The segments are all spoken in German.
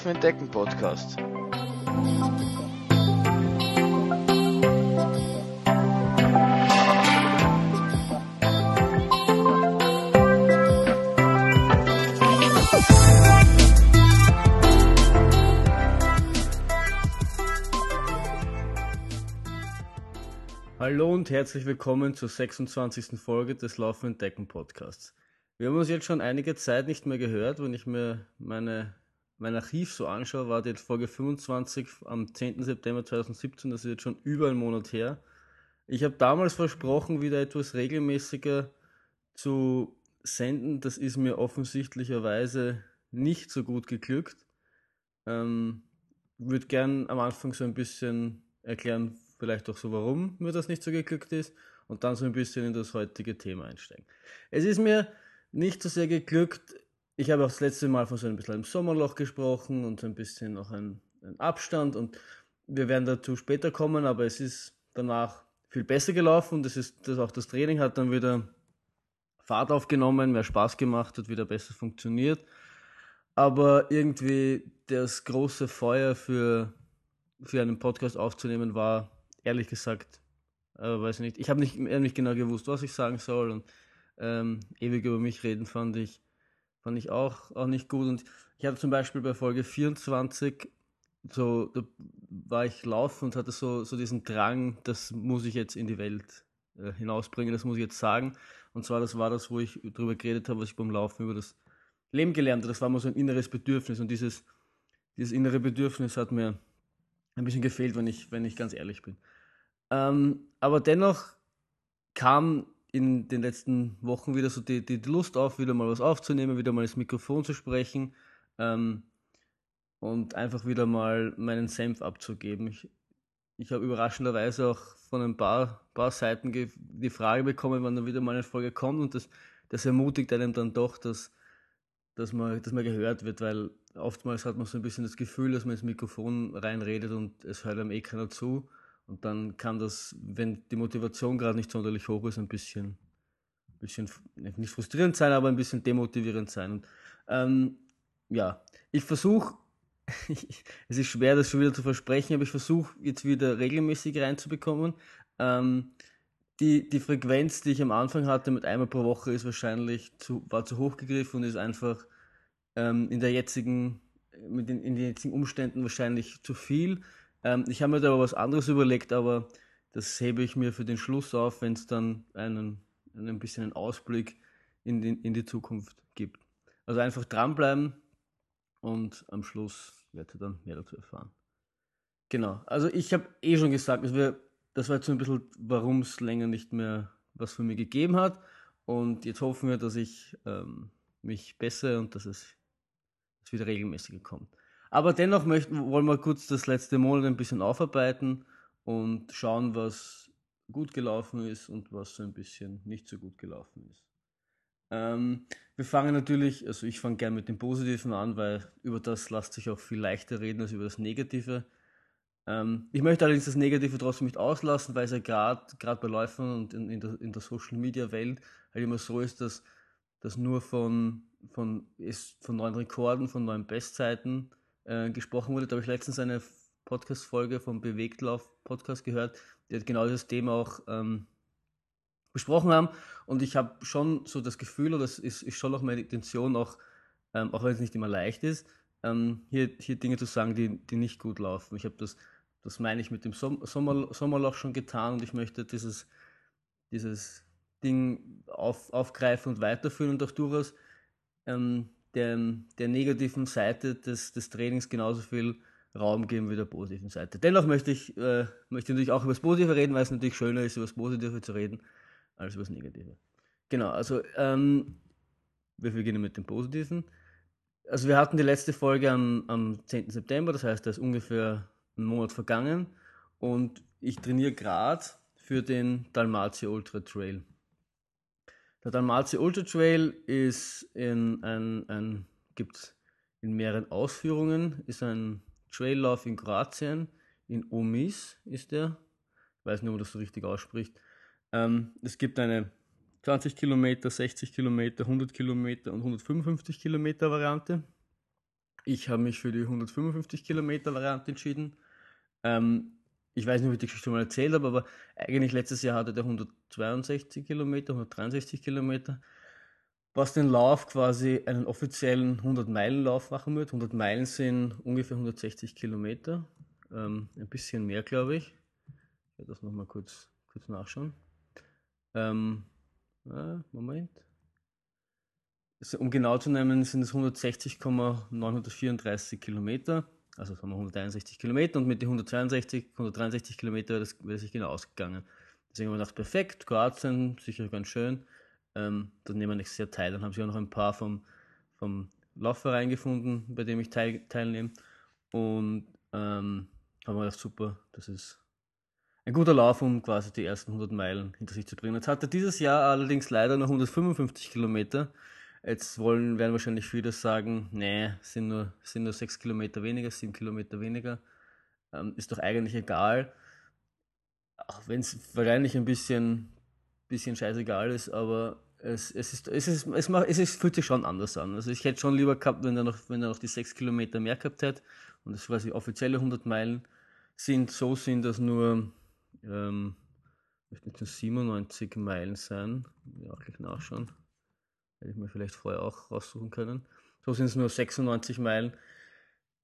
Laufen entdecken Podcast. Hallo und herzlich willkommen zur 26. Folge des Laufen entdecken Podcasts. Wir haben uns jetzt schon einige Zeit nicht mehr gehört. Wenn ich mir meine, mein Archiv so anschaue, war die Folge 25 am 10. September 2017, das ist jetzt schon über einen Monat her. Ich habe damals versprochen, wieder etwas regelmäßiger zu senden. Das ist mir offensichtlicherweise nicht so gut geglückt. Ähm, würde gern am Anfang so ein bisschen erklären, vielleicht auch so, warum mir das nicht so geglückt ist und dann so ein bisschen in das heutige Thema einsteigen. Es ist mir nicht so sehr geglückt. Ich habe auch das letzte Mal von so ein bisschen einem Sommerloch gesprochen und so ein bisschen noch ein, ein Abstand und wir werden dazu später kommen, aber es ist danach viel besser gelaufen und das ist das auch das Training hat dann wieder Fahrt aufgenommen, mehr Spaß gemacht, hat wieder besser funktioniert. Aber irgendwie das große Feuer für, für einen Podcast aufzunehmen war ehrlich gesagt, äh, weiß nicht. Ich habe nicht, nicht genau gewusst, was ich sagen soll und ähm, ewig über mich reden fand ich, fand ich auch, auch nicht gut. Und ich hatte zum Beispiel bei Folge 24 so, da war ich laufen und hatte so, so diesen Drang, das muss ich jetzt in die Welt äh, hinausbringen, das muss ich jetzt sagen. Und zwar, das war das, wo ich darüber geredet habe, was ich beim Laufen über das Leben gelernt habe. Das war mal so ein inneres Bedürfnis und dieses, dieses innere Bedürfnis hat mir ein bisschen gefehlt, wenn ich, wenn ich ganz ehrlich bin. Ähm, aber dennoch kam in den letzten Wochen wieder so die, die, Lust auf, wieder mal was aufzunehmen, wieder mal ins Mikrofon zu sprechen ähm, und einfach wieder mal meinen Senf abzugeben. Ich, ich habe überraschenderweise auch von ein paar, paar Seiten die Frage bekommen, wann dann wieder mal eine Folge kommt und das, das ermutigt einen dann doch, dass, dass, man, dass man gehört wird, weil oftmals hat man so ein bisschen das Gefühl, dass man ins Mikrofon reinredet und es hört einem eh keiner zu. Und dann kann das, wenn die Motivation gerade nicht sonderlich hoch ist, ein bisschen, bisschen nicht frustrierend sein, aber ein bisschen demotivierend sein. Und, ähm, ja, ich versuche, es ist schwer, das schon wieder zu versprechen, aber ich versuche jetzt wieder regelmäßig reinzubekommen. Ähm, die, die Frequenz, die ich am Anfang hatte mit einmal pro Woche, ist wahrscheinlich zu, war zu hoch gegriffen und ist einfach ähm, in der jetzigen, mit den, in den jetzigen Umständen wahrscheinlich zu viel. Ähm, ich habe mir da aber was anderes überlegt, aber das hebe ich mir für den Schluss auf, wenn es dann einen, einen bisschen einen Ausblick in die, in die Zukunft gibt. Also einfach dranbleiben und am Schluss werdet ihr dann mehr dazu erfahren. Genau, also ich habe eh schon gesagt, das, wär, das war jetzt so ein bisschen, warum es länger nicht mehr was von mir gegeben hat. Und jetzt hoffen wir, dass ich ähm, mich bessere und dass es dass wieder regelmäßiger kommt. Aber dennoch möchten, wollen wir kurz das letzte Monat ein bisschen aufarbeiten und schauen, was gut gelaufen ist und was so ein bisschen nicht so gut gelaufen ist. Ähm, wir fangen natürlich, also ich fange gerne mit dem Positiven an, weil über das lässt sich auch viel leichter reden als über das Negative. Ähm, ich möchte allerdings das Negative trotzdem nicht auslassen, weil es ja gerade bei Läufern und in, in, der, in der Social Media Welt halt immer so ist, dass, dass nur von, von, ist, von neuen Rekorden, von neuen Bestzeiten äh, gesprochen wurde. Da habe ich letztens eine Podcast-Folge vom Bewegtlauf-Podcast gehört, die hat genau dieses Thema auch ähm, besprochen haben. Und ich habe schon so das Gefühl, oder das ist, ist schon auch meine Intention, auch, ähm, auch wenn es nicht immer leicht ist, ähm, hier, hier Dinge zu sagen, die, die nicht gut laufen. Ich habe das, das meine ich mit dem Som Sommer Sommerloch schon getan und ich möchte dieses, dieses Ding auf, aufgreifen und weiterführen und auch durchaus ähm, der, der negativen Seite des, des Trainings genauso viel Raum geben wie der positiven Seite. Dennoch möchte ich, äh, möchte natürlich auch über das Positive reden, weil es natürlich schöner ist, über das Positive zu reden, als über das Negative. Genau, also ähm, wir beginnen mit dem Positiven. Also wir hatten die letzte Folge am, am 10. September, das heißt, da ist ungefähr ein Monat vergangen und ich trainiere gerade für den Dalmatia Ultra Trail. Der Dalmatia Ultra Trail ist in ein, ein gibt in mehreren Ausführungen, ist ein Traillauf in Kroatien, in Omis ist der. Ich weiß nicht, ob man das so richtig ausspricht. Ähm, es gibt eine 20 Kilometer, 60 Kilometer, 100 Kilometer und 155 Kilometer Variante. Ich habe mich für die 155 Kilometer Variante entschieden. Ähm, ich weiß nicht, ob ich die Geschichte mal erzählt habe, aber eigentlich letztes Jahr hatte der 162 Kilometer, 163 Kilometer, was den Lauf quasi einen offiziellen 100-Meilen-Lauf machen wird. 100 Meilen sind ungefähr 160 Kilometer, ähm, ein bisschen mehr, glaube ich. Ich werde das nochmal kurz, kurz nachschauen. Ähm, äh, Moment. Also, um genau zu nehmen, sind es 160,934 Kilometer. Also haben wir 161 Kilometer und mit den 162, 163 Kilometer wäre das, wäre das sich genau ausgegangen. Deswegen haben wir gedacht, perfekt, Kroatien, sicher ganz schön. Ähm, da nehmen wir nächstes Jahr teil. Dann haben sie auch noch ein paar vom, vom Laufverein gefunden, bei dem ich teil, teilnehme. Und ähm, haben wir gedacht, super, das ist ein guter Lauf, um quasi die ersten 100 Meilen hinter sich zu bringen. Jetzt hatte dieses Jahr allerdings leider noch 155 Kilometer. Jetzt wollen, werden wahrscheinlich viele sagen, nee, sind nur, sind nur 6 Kilometer weniger, 7 Kilometer weniger. Ähm, ist doch eigentlich egal. Auch wenn es wahrscheinlich ein bisschen, bisschen scheißegal ist, aber es, es, ist, es, ist, es, macht, es ist, fühlt sich schon anders an. Also ich hätte schon lieber gehabt, wenn er noch, wenn er noch die 6 Kilometer mehr gehabt hätte und das quasi offizielle 100 Meilen sind. So sind das nur, ähm, möchten 97 Meilen sein. Ja, gleich nachschauen. Hätte ich mir vielleicht vorher auch raussuchen können. So sind es nur 96 Meilen.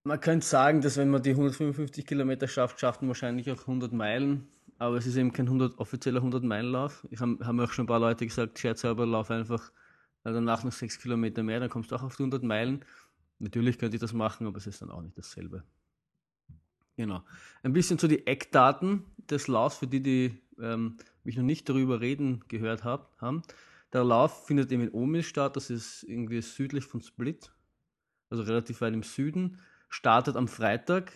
Man könnte sagen, dass wenn man die 155 Kilometer schafft, schafft man wahrscheinlich auch 100 Meilen. Aber es ist eben kein 100, offizieller 100-Meilen-Lauf. Ich habe hab mir auch schon ein paar Leute gesagt, scherzhalber, lauf einfach danach noch 6 Kilometer mehr, dann kommst du auch auf die 100 Meilen. Natürlich könnte ich das machen, aber es ist dann auch nicht dasselbe. Genau. Ein bisschen zu den Eckdaten des Laufs, für die, die ähm, mich noch nicht darüber reden gehört hab, haben. Der Lauf findet eben in Omil statt, das ist irgendwie südlich von Split, also relativ weit im Süden. Startet am Freitag,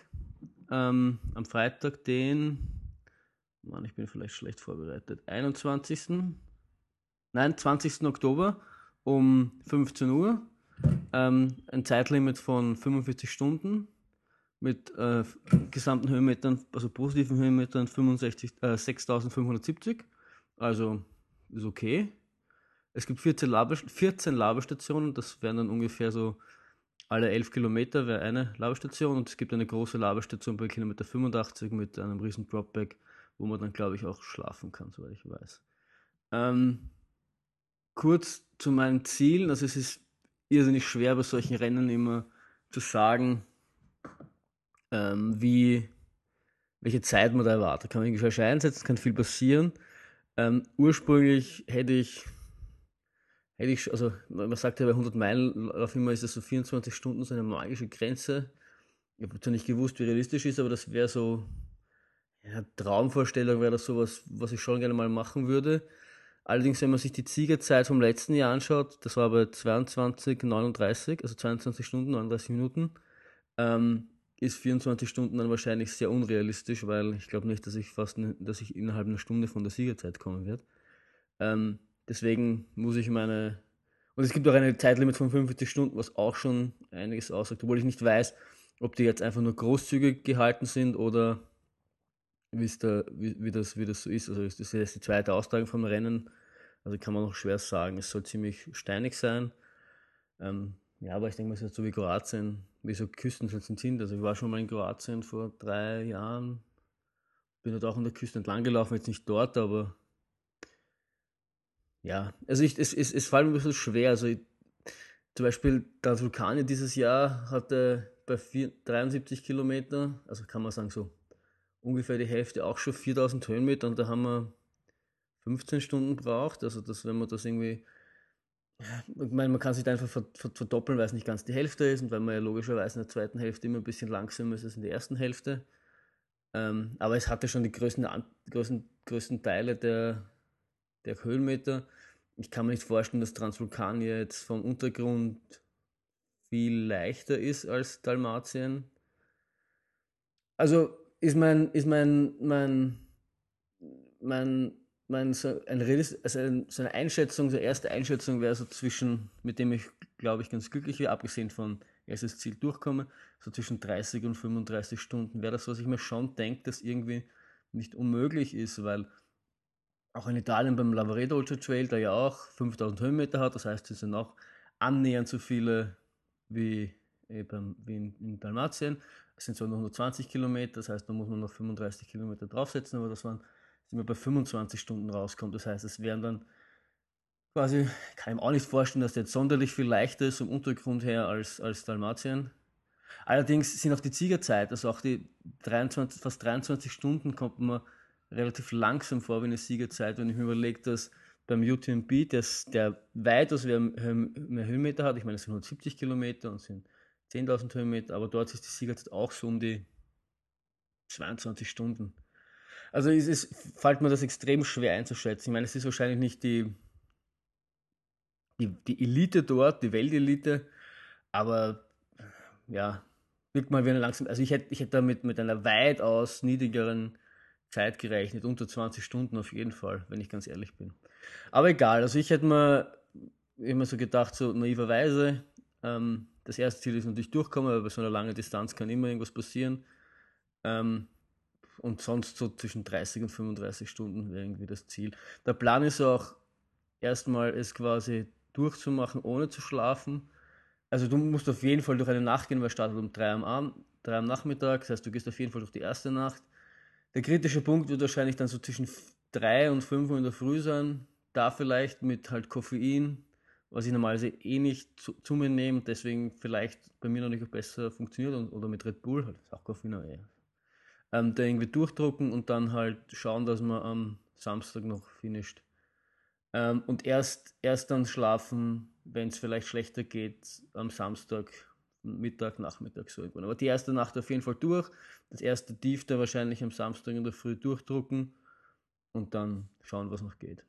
ähm, am Freitag den, Mann, ich bin vielleicht schlecht vorbereitet, 21. Nein, 20. Oktober um 15 Uhr. Ähm, ein Zeitlimit von 45 Stunden mit äh, gesamten Höhenmetern, also positiven Höhenmetern 65, äh, 6570. Also ist okay. Es gibt 14, Laber, 14 Laberstationen, das wären dann ungefähr so alle 11 Kilometer wäre eine Laberstation und es gibt eine große Laberstation bei Kilometer 85 mit einem riesen Dropback, wo man dann glaube ich auch schlafen kann, soweit ich weiß. Ähm, kurz zu meinen Zielen, also es ist irrsinnig schwer bei solchen Rennen immer zu sagen, ähm, wie, welche Zeit man da erwartet. Kann man irgendwie falsch einsetzen, kann viel passieren. Ähm, ursprünglich hätte ich hätte ich, also man sagt ja bei 100 Meilen auf immer ist das so 24 Stunden so eine magische Grenze. Ich habe zwar nicht gewusst, wie realistisch ist, aber das wäre so, ja, Traumvorstellung wäre das sowas, was ich schon gerne mal machen würde. Allerdings, wenn man sich die Ziegerzeit vom letzten Jahr anschaut, das war bei 22, 39, also 22 Stunden, 39 Minuten, ähm, ist 24 Stunden dann wahrscheinlich sehr unrealistisch, weil ich glaube nicht, dass ich fast, ne, dass ich innerhalb einer Stunde von der Siegerzeit kommen werde. Ähm, Deswegen muss ich meine. Und es gibt auch eine Zeitlimit von 45 Stunden, was auch schon einiges aussagt, obwohl ich nicht weiß, ob die jetzt einfach nur großzügig gehalten sind oder wie, da, wie, wie, das, wie das so ist. Also das ist jetzt die zweite Austragung vom Rennen. Also kann man noch schwer sagen. Es soll ziemlich steinig sein. Ähm, ja, aber ich denke mal, es ist so wie Kroatien, wie so Küstenschützen sind. Also ich war schon mal in Kroatien vor drei Jahren. Bin dort auch an der Küste entlang gelaufen, jetzt nicht dort, aber ja, also ich, es, es, es fällt mir ein bisschen schwer. Also ich, zum Beispiel der Vulkan dieses Jahr hatte bei vier, 73 Kilometer, also kann man sagen so ungefähr die Hälfte auch schon 4000 Höhenmeter und da haben wir 15 Stunden gebraucht. Also das, wenn man das irgendwie, ich meine, man kann sich einfach verdoppeln, weil es nicht ganz die Hälfte ist und weil man ja logischerweise in der zweiten Hälfte immer ein bisschen langsamer ist als in der ersten Hälfte. Ähm, aber es hatte schon die größten, größten, größten Teile der, der Höhenmeter. Ich kann mir nicht vorstellen, dass Transvulkania jetzt vom Untergrund viel leichter ist als Dalmatien. Also ist mein, ist mein, mein, mein, mein so, ein, also so eine Einschätzung, so eine erste Einschätzung wäre so zwischen, mit dem ich glaube ich ganz glücklich wäre, abgesehen von erstes Ziel durchkomme, so zwischen 30 und 35 Stunden wäre das, was ich mir schon denke, dass irgendwie nicht unmöglich ist, weil auch in Italien beim Lavaredo Ultra Trail, der ja auch 5000 Höhenmeter hat, das heißt, es sind auch annähernd so viele wie eben wie in, in Dalmatien. Es sind zwar nur 120 Kilometer, das heißt, da muss man noch 35 Kilometer draufsetzen, aber das waren, sind wir bei 25 Stunden rauskommt. Das heißt, es wären dann quasi, kann ich mir auch nicht vorstellen, dass der jetzt sonderlich viel leichter ist vom Untergrund her als, als Dalmatien. Allerdings sind auch die Ziegerzeit, also auch die 23, fast 23 Stunden kommt man relativ langsam vor wie eine Siegerzeit, wenn ich mir überlege, dass beim UTMB, dass der weitaus mehr, Höhenmeter hat, ich meine, es sind 170 Kilometer und sind 10.000 Höhenmeter, aber dort ist die Siegerzeit auch so um die 22 Stunden. Also es ist, fällt mir das extrem schwer einzuschätzen. Ich meine, es ist wahrscheinlich nicht die, die, die Elite dort, die Weltelite, aber ja, wirkt mal wie eine langsam. Also ich hätte, ich hätte damit mit einer weitaus niedrigeren Zeit gerechnet, unter 20 Stunden auf jeden Fall, wenn ich ganz ehrlich bin. Aber egal, also ich hätte mir immer so gedacht, so naiverweise, ähm, das erste Ziel ist natürlich durchkommen, aber bei so einer langen Distanz kann immer irgendwas passieren. Ähm, und sonst so zwischen 30 und 35 Stunden wäre irgendwie das Ziel. Der Plan ist auch, erstmal es quasi durchzumachen, ohne zu schlafen. Also du musst auf jeden Fall durch eine Nacht gehen, weil es startet um 3 am Abend, 3 am Nachmittag. Das heißt, du gehst auf jeden Fall durch die erste Nacht. Der kritische Punkt wird wahrscheinlich dann so zwischen 3 und 5 Uhr in der Früh sein. Da vielleicht mit halt Koffein, was ich normalerweise eh nicht zu, zu mir nehme, deswegen vielleicht bei mir noch nicht besser funktioniert und, oder mit Red Bull, halt ist auch Koffein, aber eh. Ähm, da irgendwie durchdrucken und dann halt schauen, dass man am Samstag noch finisht. Ähm, und erst, erst dann schlafen, wenn es vielleicht schlechter geht, am Samstag, Mittag, Nachmittag so irgendwann. Aber die erste Nacht auf jeden Fall durch. Das erste Tief da wahrscheinlich am Samstag in der Früh durchdrucken und dann schauen, was noch geht.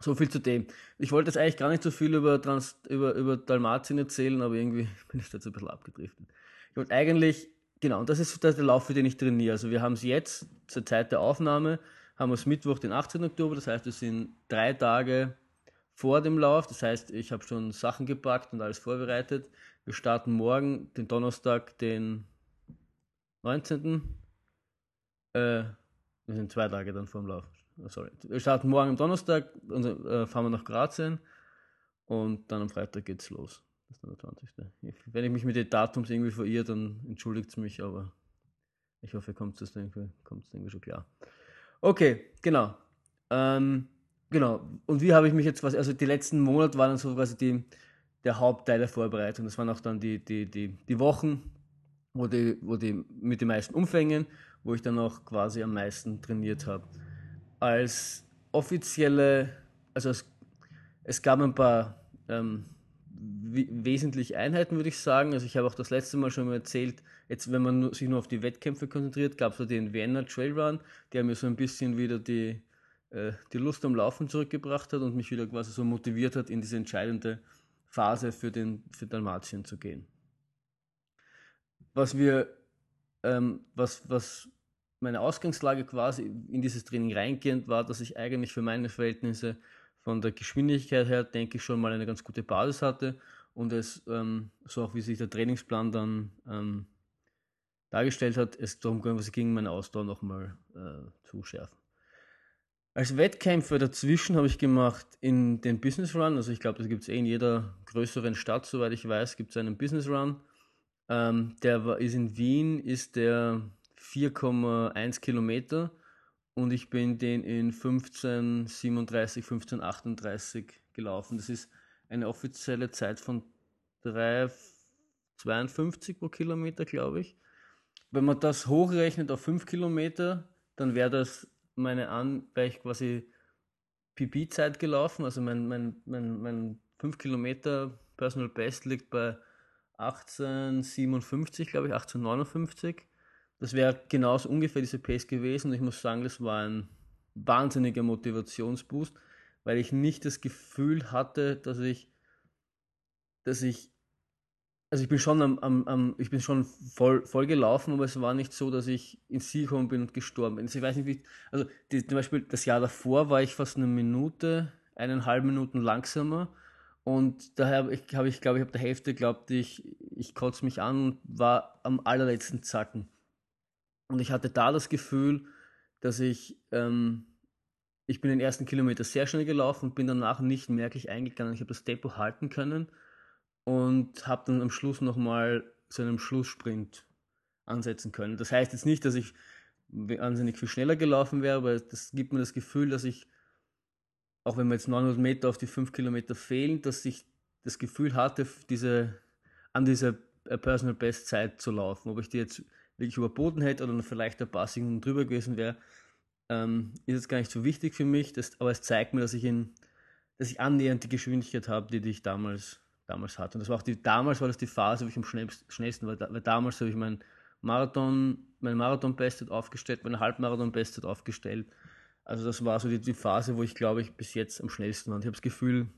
So viel zu dem. Ich wollte jetzt eigentlich gar nicht so viel über, Trans über, über Dalmatien erzählen, aber irgendwie bin ich da jetzt ein bisschen abgedriftet. Ich wollte eigentlich, genau, und das ist der Lauf, für den ich trainiere. Also wir haben es jetzt zur Zeit der Aufnahme, haben wir es Mittwoch, den 18. Oktober, das heißt, wir sind drei Tage vor dem Lauf, das heißt, ich habe schon Sachen gepackt und alles vorbereitet. Wir starten morgen, den Donnerstag, den 19. Äh, wir sind zwei Tage dann vor dem Lauf. Oh, sorry. Wir starten morgen am Donnerstag, und, äh, fahren wir nach Grazien und dann am Freitag geht's los. Das ist dann der 20. Wenn ich mich mit den Datums irgendwie verirre, dann entschuldigt es mich, aber ich hoffe, kommt es irgendwie, irgendwie schon klar. Okay, genau. Ähm, genau. Und wie habe ich mich jetzt quasi, also die letzten Monate waren dann so quasi die, der Hauptteil der Vorbereitung. Das waren auch dann die, die, die, die Wochen, wo die, wo die mit den meisten Umfängen, wo ich dann auch quasi am meisten trainiert habe als offizielle, also es, es gab ein paar ähm, wesentliche Einheiten, würde ich sagen. Also ich habe auch das letzte Mal schon mal erzählt, jetzt wenn man sich nur auf die Wettkämpfe konzentriert, gab es so den Vienna Trail Run, der mir so ein bisschen wieder die, äh, die Lust am Laufen zurückgebracht hat und mich wieder quasi so motiviert hat, in diese entscheidende Phase für, den, für Dalmatien zu gehen. Was wir, ähm, was, was meine Ausgangslage quasi in dieses Training reingehend war, dass ich eigentlich für meine Verhältnisse von der Geschwindigkeit her, denke ich, schon mal eine ganz gute Basis hatte und es, ähm, so auch wie sich der Trainingsplan dann ähm, dargestellt hat, es darum ging, meine Ausdauer nochmal äh, zu schärfen. Als Wettkämpfe dazwischen habe ich gemacht in den Business Run, also ich glaube, das gibt es eh in jeder größeren Stadt, soweit ich weiß, gibt es einen Business Run. Ähm, der war, ist in Wien, ist der 4,1 Kilometer und ich bin den in 15,37, 15,38 gelaufen. Das ist eine offizielle Zeit von 3,52 pro Kilometer, glaube ich. Wenn man das hochrechnet auf 5 Kilometer, dann wäre das meine An, wäre ich quasi PB-Zeit gelaufen. Also mein, mein, mein, mein 5 Kilometer Personal Best liegt bei 1857, glaube ich, 1859. Das wäre genauso ungefähr diese Pace gewesen. Und ich muss sagen, das war ein wahnsinniger Motivationsboost, weil ich nicht das Gefühl hatte, dass ich, dass ich, also ich bin schon am, am, am ich bin schon voll, voll gelaufen, aber es war nicht so, dass ich ins Ziel gekommen bin und gestorben bin. Also ich weiß nicht, wie, also die, zum Beispiel das Jahr davor war ich fast eine Minute, eineinhalb Minuten langsamer. Und daher habe ich, hab ich glaube ich, habe der Hälfte glaubt ich, ich kotze mich an und war am allerletzten Zacken. Und ich hatte da das Gefühl, dass ich, ähm, ich bin den ersten Kilometer sehr schnell gelaufen und bin danach nicht merklich eingegangen. Ich habe das Tempo halten können und habe dann am Schluss nochmal zu einem Schlusssprint ansetzen können. Das heißt jetzt nicht, dass ich wahnsinnig viel schneller gelaufen wäre, aber das gibt mir das Gefühl, dass ich, auch wenn mir jetzt 900 Meter auf die 5 Kilometer fehlen, dass ich das Gefühl hatte, diese, an dieser äh, Personal Best Zeit zu laufen. Ob ich die jetzt wirklich überboten hätte oder vielleicht paar Sekunden drüber gewesen wäre, ähm, ist jetzt gar nicht so wichtig für mich. Das, aber es zeigt mir, dass ich in, dass ich annähernd die Geschwindigkeit habe, die, die ich damals, damals hatte. Und das war auch die, damals war das die Phase, wo ich am schnellsten war, weil damals habe ich mein Marathon, mein Marathon-Bestzeit aufgestellt, mein Halbmarathon-Bestzeit aufgestellt. Also das war so die, die Phase, wo ich glaube ich bis jetzt am schnellsten war. Und ich habe das Gefühl,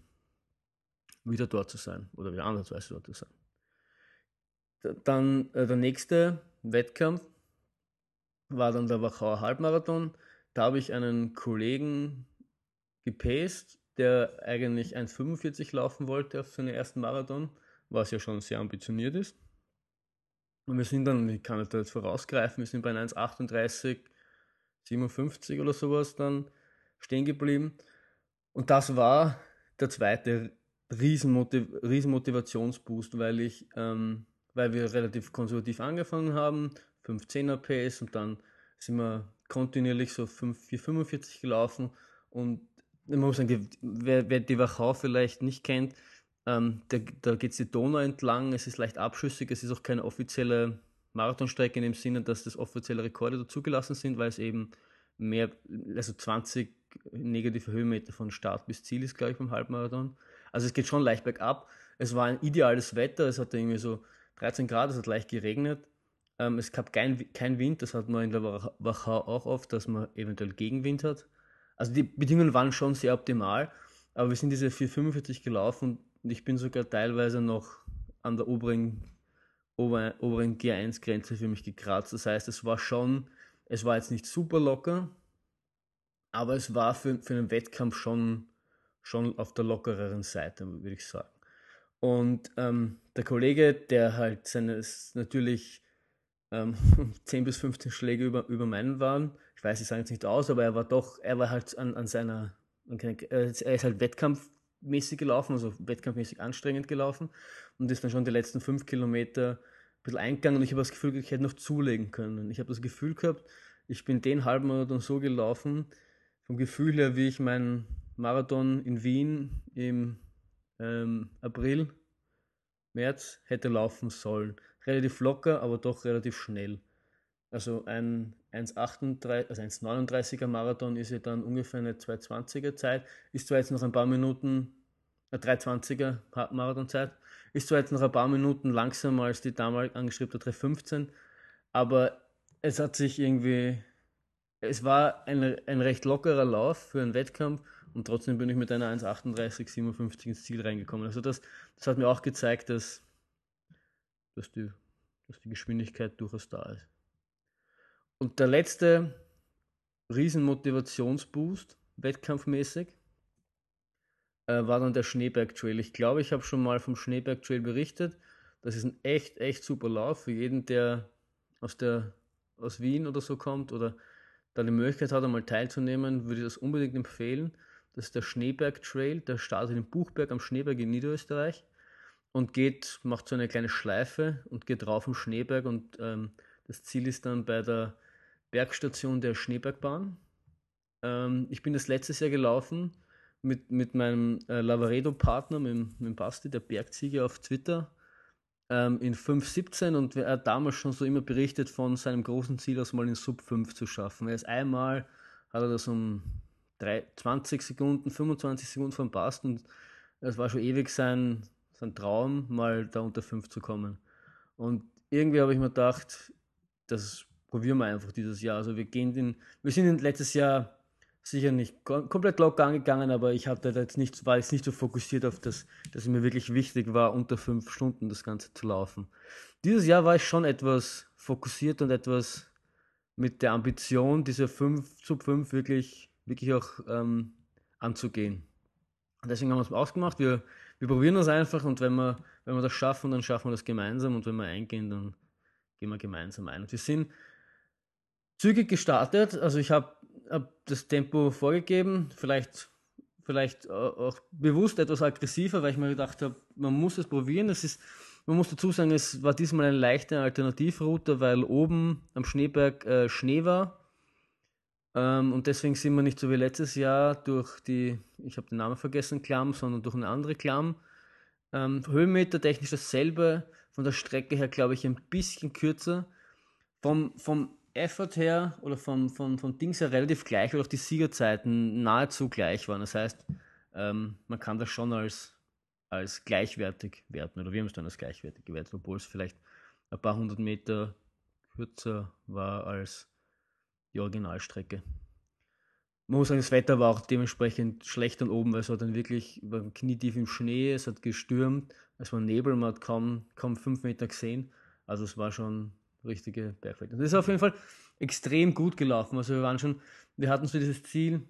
wieder dort zu sein oder wieder andersweise dort zu sein. Dann äh, der nächste Wettkampf war dann der Wachauer Halbmarathon. Da habe ich einen Kollegen gepaced, der eigentlich 1,45 laufen wollte auf seinen ersten Marathon, was ja schon sehr ambitioniert ist. Und wir sind dann, ich kann da jetzt vorausgreifen, wir sind bei 1,38, 57 oder sowas dann stehen geblieben. Und das war der zweite Riesenmotiv Riesenmotivationsboost, weil ich, ähm, weil wir relativ konservativ angefangen haben, 15er Pace und dann sind wir kontinuierlich so 4,45 gelaufen und ich muss sagen, wer, wer die Wachau vielleicht nicht kennt, ähm, da, da geht es die Donau entlang, es ist leicht abschüssig, es ist auch keine offizielle Marathonstrecke in dem Sinne, dass das offizielle Rekorde dazugelassen sind, weil es eben mehr, also 20 negative Höhenmeter von Start bis Ziel ist, glaube ich, beim Halbmarathon. Also es geht schon leicht bergab. Es war ein ideales Wetter, es hatte irgendwie so 13 Grad, es hat leicht geregnet. Ähm, es gab kein, kein Wind, das hat man in der Wachau auch oft, dass man eventuell Gegenwind hat. Also die Bedingungen waren schon sehr optimal, aber wir sind diese 445 gelaufen und ich bin sogar teilweise noch an der oberen, oberen, oberen G1-Grenze für mich gekratzt. Das heißt, es war schon, es war jetzt nicht super locker, aber es war für, für einen Wettkampf schon, schon auf der lockereren Seite, würde ich sagen. Und ähm, der Kollege, der halt seines natürlich ähm, 10 bis 15 Schläge über, über meinen waren, ich weiß, ich sage jetzt nicht aus, aber er war doch, er war halt an, an seiner, er ist halt wettkampfmäßig gelaufen, also wettkampfmäßig anstrengend gelaufen und ist dann schon die letzten fünf Kilometer ein bisschen eingegangen und ich habe das Gefühl, ich hätte noch zulegen können. Ich habe das Gefühl gehabt, ich bin den halben Marathon so gelaufen, vom Gefühl her, wie ich meinen Marathon in Wien im ähm, April, März hätte laufen sollen. Relativ locker, aber doch relativ schnell. Also ein 1,38, also 1,39er Marathon ist ja dann ungefähr eine 2,20er Zeit. Ist zwar jetzt noch ein paar Minuten, eine 3,20er Marathonzeit, ist zwar jetzt noch ein paar Minuten langsamer als die damals angeschriebene 3,15, aber es hat sich irgendwie, es war ein, ein recht lockerer Lauf für einen Wettkampf und trotzdem bin ich mit einer 1,38,57 ins Ziel reingekommen. Also das, das hat mir auch gezeigt, dass, dass, die, dass die Geschwindigkeit durchaus da ist. Und der letzte Riesenmotivationsboost, wettkampfmäßig, äh, war dann der Schneeberg Trail. Ich glaube, ich habe schon mal vom Schneeberg Trail berichtet. Das ist ein echt, echt super Lauf für jeden, der aus, der, aus Wien oder so kommt oder da die Möglichkeit hat, einmal teilzunehmen, würde ich das unbedingt empfehlen. Das ist der Schneeberg Trail, der startet in Buchberg am Schneeberg in Niederösterreich und geht, macht so eine kleine Schleife und geht rauf am Schneeberg und ähm, das Ziel ist dann bei der Bergstation der Schneebergbahn. Ähm, ich bin das letztes Jahr gelaufen mit, mit meinem äh, Lavaredo-Partner, mit, mit Basti, der Bergziege auf Twitter, ähm, in 5.17 und er hat damals schon so immer berichtet von seinem großen Ziel, das mal in Sub 5 zu schaffen. Er ist einmal, hat er das um 3, 20 Sekunden, 25 Sekunden verpasst und es war schon ewig sein, sein Traum, mal da unter 5 zu kommen. Und irgendwie habe ich mir gedacht, das probieren wir einfach dieses Jahr. Also wir gehen in, wir sind in letztes Jahr sicher nicht komplett locker angegangen, aber ich hatte jetzt nicht, war jetzt nicht so fokussiert auf das, dass es mir wirklich wichtig war, unter fünf Stunden das Ganze zu laufen. Dieses Jahr war ich schon etwas fokussiert und etwas mit der Ambition, diese fünf zu fünf wirklich, wirklich auch ähm, anzugehen. Deswegen haben wir es ausgemacht. Wir, wir probieren das einfach und wenn wir, wenn wir das schaffen, dann schaffen wir das gemeinsam und wenn wir eingehen, dann gehen wir gemeinsam ein. Und wir sind zügig gestartet. Also ich habe hab das Tempo vorgegeben. Vielleicht, vielleicht auch bewusst etwas aggressiver, weil ich mir gedacht habe, man muss es probieren. Es ist, man muss dazu sagen, es war diesmal eine leichte Alternativroute, weil oben am Schneeberg äh, Schnee war. Ähm, und deswegen sind wir nicht so wie letztes Jahr durch die, ich habe den Namen vergessen, Klamm, sondern durch eine andere Klamm. Ähm, Höhenmeter technisch dasselbe, von der Strecke her glaube ich ein bisschen kürzer. Vom, vom Effort her oder vom, vom, vom Dings her relativ gleich, weil auch die Siegerzeiten nahezu gleich waren. Das heißt, ähm, man kann das schon als, als gleichwertig werten, oder wir haben es dann als gleichwertig gewertet, obwohl es vielleicht ein paar hundert Meter kürzer war als die Originalstrecke. Man muss sagen, das Wetter war auch dementsprechend schlecht dann oben, weil es war dann wirklich war knietief im Schnee, es hat gestürmt, es war Nebel, man hat kaum, kaum fünf Meter gesehen. Also es war schon richtige Bergweite. Das ist auf jeden Fall extrem gut gelaufen. Also wir waren schon, wir hatten so dieses Ziel,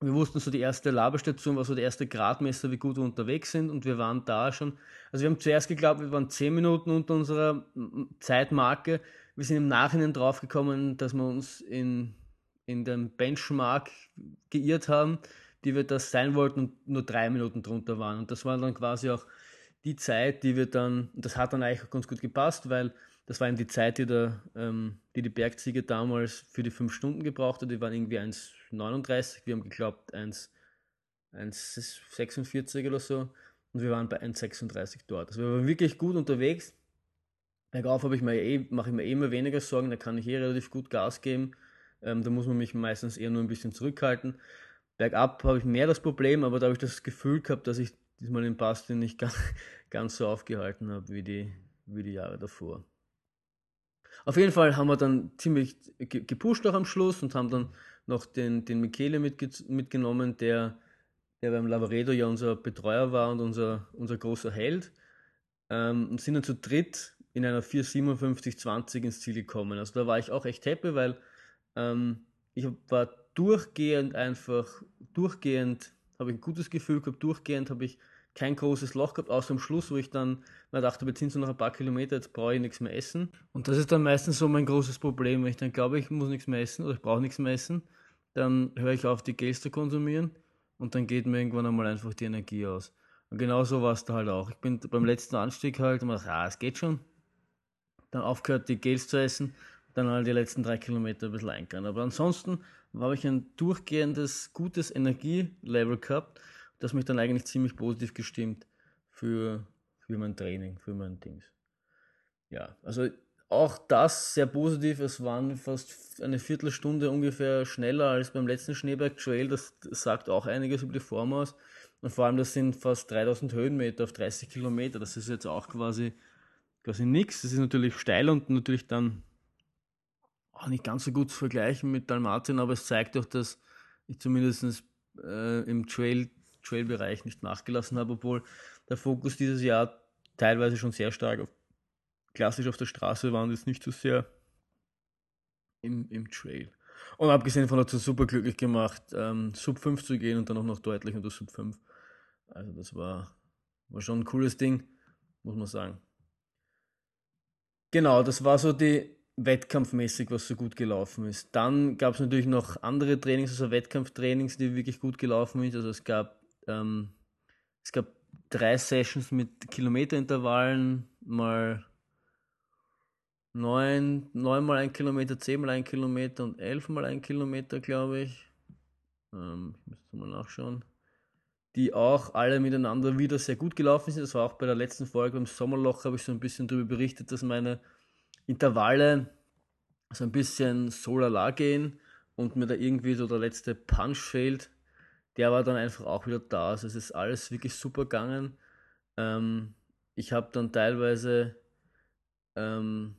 wir wussten so die erste Laberstation war so der erste Gradmesser, wie gut wir unterwegs sind und wir waren da schon. Also wir haben zuerst geglaubt, wir waren zehn Minuten unter unserer Zeitmarke. Wir sind im Nachhinein draufgekommen, dass wir uns in, in dem Benchmark geirrt haben, die wir das sein wollten und nur drei Minuten drunter waren. Und das war dann quasi auch die Zeit, die wir dann, das hat dann eigentlich auch ganz gut gepasst, weil das war eben die Zeit, die, der, ähm, die die Bergziege damals für die fünf Stunden gebraucht hat. Die waren irgendwie 1,39. Wir haben geglaubt 1,46 oder so. Und wir waren bei 1,36 dort. Also wir waren wirklich gut unterwegs. Bergauf habe ich mir eh, mache ich mir eh immer weniger Sorgen. Da kann ich eh relativ gut Gas geben. Ähm, da muss man mich meistens eher nur ein bisschen zurückhalten. Bergab habe ich mehr das Problem, aber da habe ich das Gefühl gehabt, dass ich diesmal den Basti nicht ganz, ganz so aufgehalten habe wie die, wie die Jahre davor. Auf jeden Fall haben wir dann ziemlich gepusht auch am Schluss und haben dann noch den, den Michele mitge mitgenommen, der, der beim Lavaredo ja unser Betreuer war und unser, unser großer Held. Ähm, und sind dann zu dritt in einer 457-20 ins Ziel gekommen. Also da war ich auch echt happy, weil ähm, ich war durchgehend einfach, durchgehend habe ich ein gutes Gefühl gehabt, durchgehend habe ich kein großes Loch gehabt, außer am Schluss, wo ich dann mir dachte, jetzt sind so noch ein paar Kilometer, jetzt brauche ich nichts mehr essen. Und das ist dann meistens so mein großes Problem, wenn ich dann glaube, ich muss nichts mehr essen oder ich brauche nichts mehr essen, dann höre ich auf, die Gels zu konsumieren und dann geht mir irgendwann einmal einfach die Energie aus. Und genau so war es da halt auch. Ich bin beim letzten Anstieg halt immer gedacht, ah, es geht schon. Dann aufgehört, die Gels zu essen, dann halt die letzten drei Kilometer ein bisschen eingegangen. Aber ansonsten habe ich ein durchgehendes, gutes Energielevel gehabt das mich dann eigentlich ziemlich positiv gestimmt für, für mein Training, für mein Dings. Ja, also auch das sehr positiv. Es waren fast eine Viertelstunde ungefähr schneller als beim letzten Schneeberg Trail. Das sagt auch einiges über die Form aus. Und vor allem, das sind fast 3000 Höhenmeter auf 30 Kilometer. Das ist jetzt auch quasi, quasi nichts. Das ist natürlich steil und natürlich dann auch nicht ganz so gut zu vergleichen mit Dalmatien, aber es zeigt doch, dass ich zumindest äh, im Trail Trail-Bereich nicht nachgelassen habe, obwohl der Fokus dieses Jahr teilweise schon sehr stark auf, klassisch auf der Straße war und jetzt nicht so sehr im, im Trail. Und abgesehen von dazu super glücklich gemacht, ähm, Sub 5 zu gehen und dann auch noch deutlich unter Sub 5. Also das war, war schon ein cooles Ding, muss man sagen. Genau, das war so die wettkampfmäßig, was so gut gelaufen ist. Dann gab es natürlich noch andere Trainings, also Wettkampftrainings, die wirklich gut gelaufen sind. Also es gab ähm, es gab drei Sessions mit Kilometerintervallen, mal neun, neun mal ein Kilometer, zehn mal ein Kilometer und elf mal ein Kilometer, glaube ich. Ähm, ich müsste mal nachschauen. Die auch alle miteinander wieder sehr gut gelaufen sind. Das war auch bei der letzten Folge beim Sommerloch, habe ich so ein bisschen darüber berichtet, dass meine Intervalle so ein bisschen so lala gehen und mir da irgendwie so der letzte Punch fehlt der war dann einfach auch wieder da. Also es ist alles wirklich super gegangen. Ähm, ich habe dann teilweise ähm,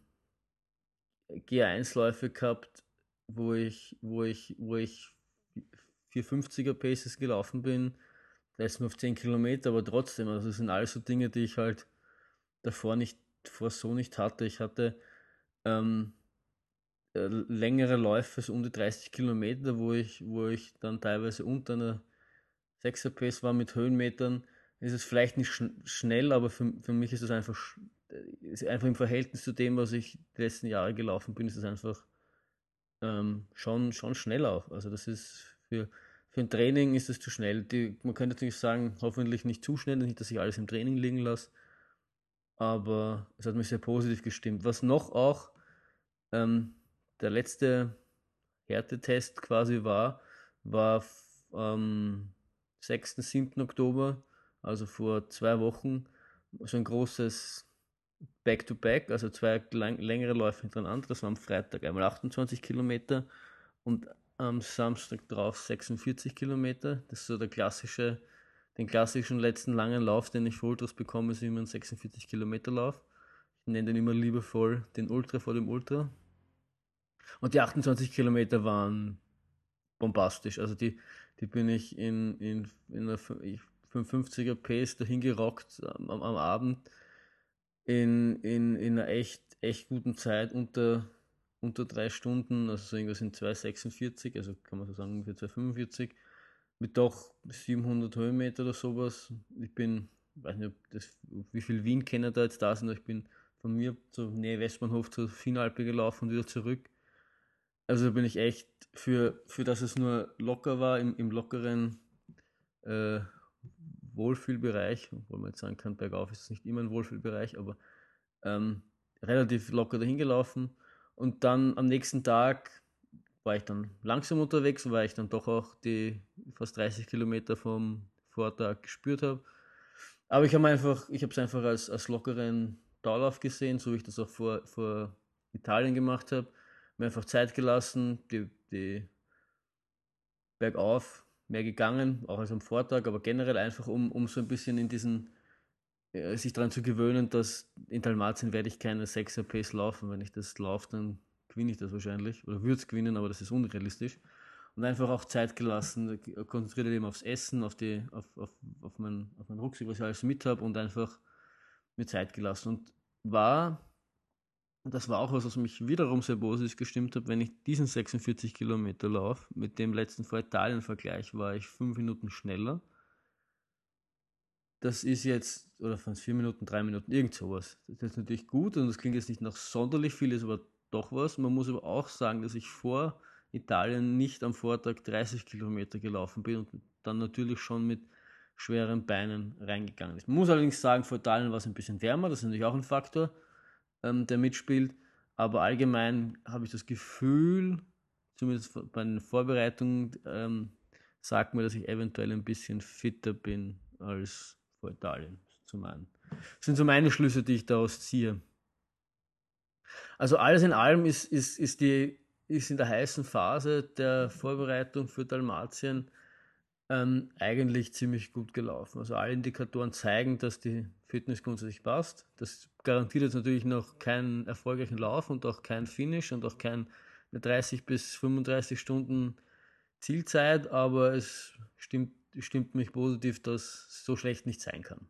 G1-Läufe gehabt, wo ich, wo ich, wo ich 450er Paces gelaufen bin. Das auf 10 Kilometer, aber trotzdem, also das sind alles so Dinge, die ich halt davor nicht, vor so nicht hatte. Ich hatte ähm, äh, längere Läufe, so um die 30 Kilometer, wo ich, wo ich dann teilweise unter einer 6er Pace war mit Höhenmetern, ist es vielleicht nicht schn schnell, aber für, für mich ist es einfach, ist einfach im Verhältnis zu dem, was ich die letzten Jahre gelaufen bin, ist es einfach ähm, schon, schon schnell auch. Also das ist für, für ein Training ist es zu schnell. Die, man könnte natürlich sagen, hoffentlich nicht zu schnell, nicht, dass ich alles im Training liegen lasse. Aber es hat mich sehr positiv gestimmt. Was noch auch ähm, der letzte Härtetest quasi war, war am 6. 7. Oktober, also vor zwei Wochen, so ein großes Back-to-Back, -back, also zwei lang, längere Läufe hintereinander. Das war am Freitag einmal 28 Kilometer und am Samstag drauf 46 Kilometer. Das ist so der klassische, den klassischen letzten langen Lauf, den ich für Ultras bekomme, ist immer ein 46 Kilometer Lauf. Ich nenne den immer liebevoll den Ultra vor dem Ultra. Und die 28 Kilometer waren bombastisch. Also die, die bin ich in, in, in einer 55er Pace dahin gerockt am, am Abend in, in, in einer echt, echt guten Zeit unter, unter drei Stunden, also so irgendwas in 2,46, also kann man so sagen ungefähr 2,45, mit doch 700 Höhenmeter oder sowas. Ich bin, weiß nicht, das, wie viel Wien-Kenner da jetzt da sind, ich bin von mir zur Nähe Westbahnhof zur Finalpe gelaufen und wieder zurück. Also bin ich echt für, für dass es nur locker war, im, im lockeren äh, Wohlfühlbereich, obwohl man jetzt sagen kann, bergauf ist es nicht immer ein Wohlfühlbereich, aber ähm, relativ locker dahin gelaufen. Und dann am nächsten Tag war ich dann langsam unterwegs, weil ich dann doch auch die fast 30 Kilometer vom Vortag gespürt habe. Aber ich habe einfach, ich es einfach als, als lockeren Dauerlauf gesehen, so wie ich das auch vor, vor Italien gemacht habe mir einfach Zeit gelassen, die, die bergauf mehr gegangen, auch als am Vortag, aber generell einfach, um, um so ein bisschen in diesen, äh, sich daran zu gewöhnen, dass in Dalmatien werde ich keine 6er Pace laufen. Wenn ich das laufe, dann gewinne ich das wahrscheinlich oder würde es gewinnen, aber das ist unrealistisch. Und einfach auch Zeit gelassen, konzentriert eben aufs Essen, auf, die, auf, auf, auf, mein, auf meinen Rucksack, was ich alles mit habe und einfach mir Zeit gelassen. Und war und das war auch was, was mich wiederum sehr positiv gestimmt hat, wenn ich diesen 46 Kilometer Lauf mit dem letzten vor Italien Vergleich war ich fünf Minuten schneller. Das ist jetzt, oder von vier Minuten, drei Minuten, irgend sowas. Das ist natürlich gut und das klingt jetzt nicht nach sonderlich viel, ist aber doch was. Man muss aber auch sagen, dass ich vor Italien nicht am Vortag 30 Kilometer gelaufen bin und dann natürlich schon mit schweren Beinen reingegangen ist. Man muss allerdings sagen, vor Italien war es ein bisschen wärmer, das ist natürlich auch ein Faktor ähm, der mitspielt. Aber allgemein habe ich das Gefühl, zumindest bei den Vorbereitungen, ähm, sagt mir, dass ich eventuell ein bisschen fitter bin als vor Italien. Das sind so meine Schlüsse, die ich daraus ziehe. Also alles in allem ist, ist, ist, die, ist in der heißen Phase der Vorbereitung für Dalmatien ähm, eigentlich ziemlich gut gelaufen. Also alle Indikatoren zeigen, dass die Fitness grundsätzlich passt. Das garantiert jetzt natürlich noch keinen erfolgreichen Lauf und auch kein Finish und auch keine 30 bis 35 Stunden Zielzeit, aber es stimmt, stimmt mich positiv, dass es so schlecht nicht sein kann.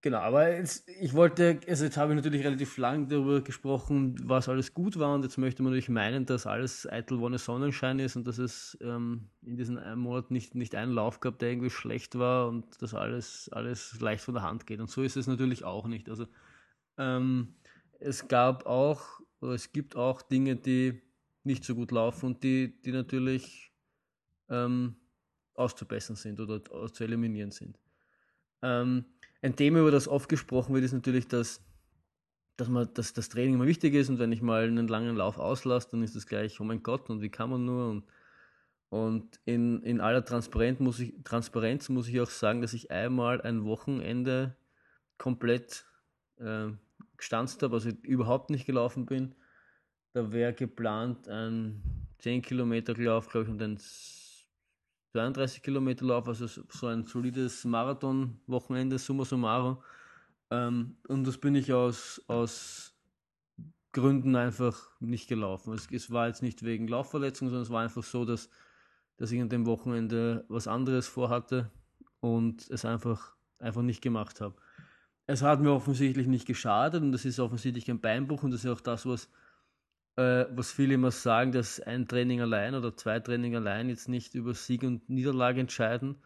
Genau, aber jetzt, ich wollte, also jetzt habe ich natürlich relativ lang darüber gesprochen, was alles gut war und jetzt möchte man natürlich meinen, dass alles eitel Wonne Sonnenschein ist und dass es ähm, in diesem Monat nicht, nicht einen Lauf gab, der irgendwie schlecht war und dass alles, alles leicht von der Hand geht. Und so ist es natürlich auch nicht. Also ähm, es gab auch, oder es gibt auch Dinge, die nicht so gut laufen und die, die natürlich ähm, auszubessern sind oder zu eliminieren sind. Ähm, ein Thema, über das oft gesprochen wird, ist natürlich, dass, dass, man, dass das Training immer wichtig ist und wenn ich mal einen langen Lauf auslasse, dann ist das gleich, oh mein Gott, und wie kann man nur? Und, und in, in aller Transparenz muss, ich, Transparenz muss ich auch sagen, dass ich einmal ein Wochenende komplett äh, gestanzt habe, also überhaupt nicht gelaufen bin. Da wäre geplant ein 10 Kilometer Lauf, glaube ich, und ein 32 Kilometer Lauf, also so ein solides Marathon-Wochenende, summa summarum. Ähm, und das bin ich aus, aus Gründen einfach nicht gelaufen. Es, es, war jetzt nicht wegen Laufverletzung, sondern es war einfach so, dass, dass ich an dem Wochenende was anderes vorhatte und es einfach, einfach nicht gemacht habe. Es hat mir offensichtlich nicht geschadet und das ist offensichtlich ein Beinbruch und das ist auch das, was äh, was viele immer sagen, dass ein Training allein oder zwei Training allein jetzt nicht über Sieg und Niederlage entscheiden.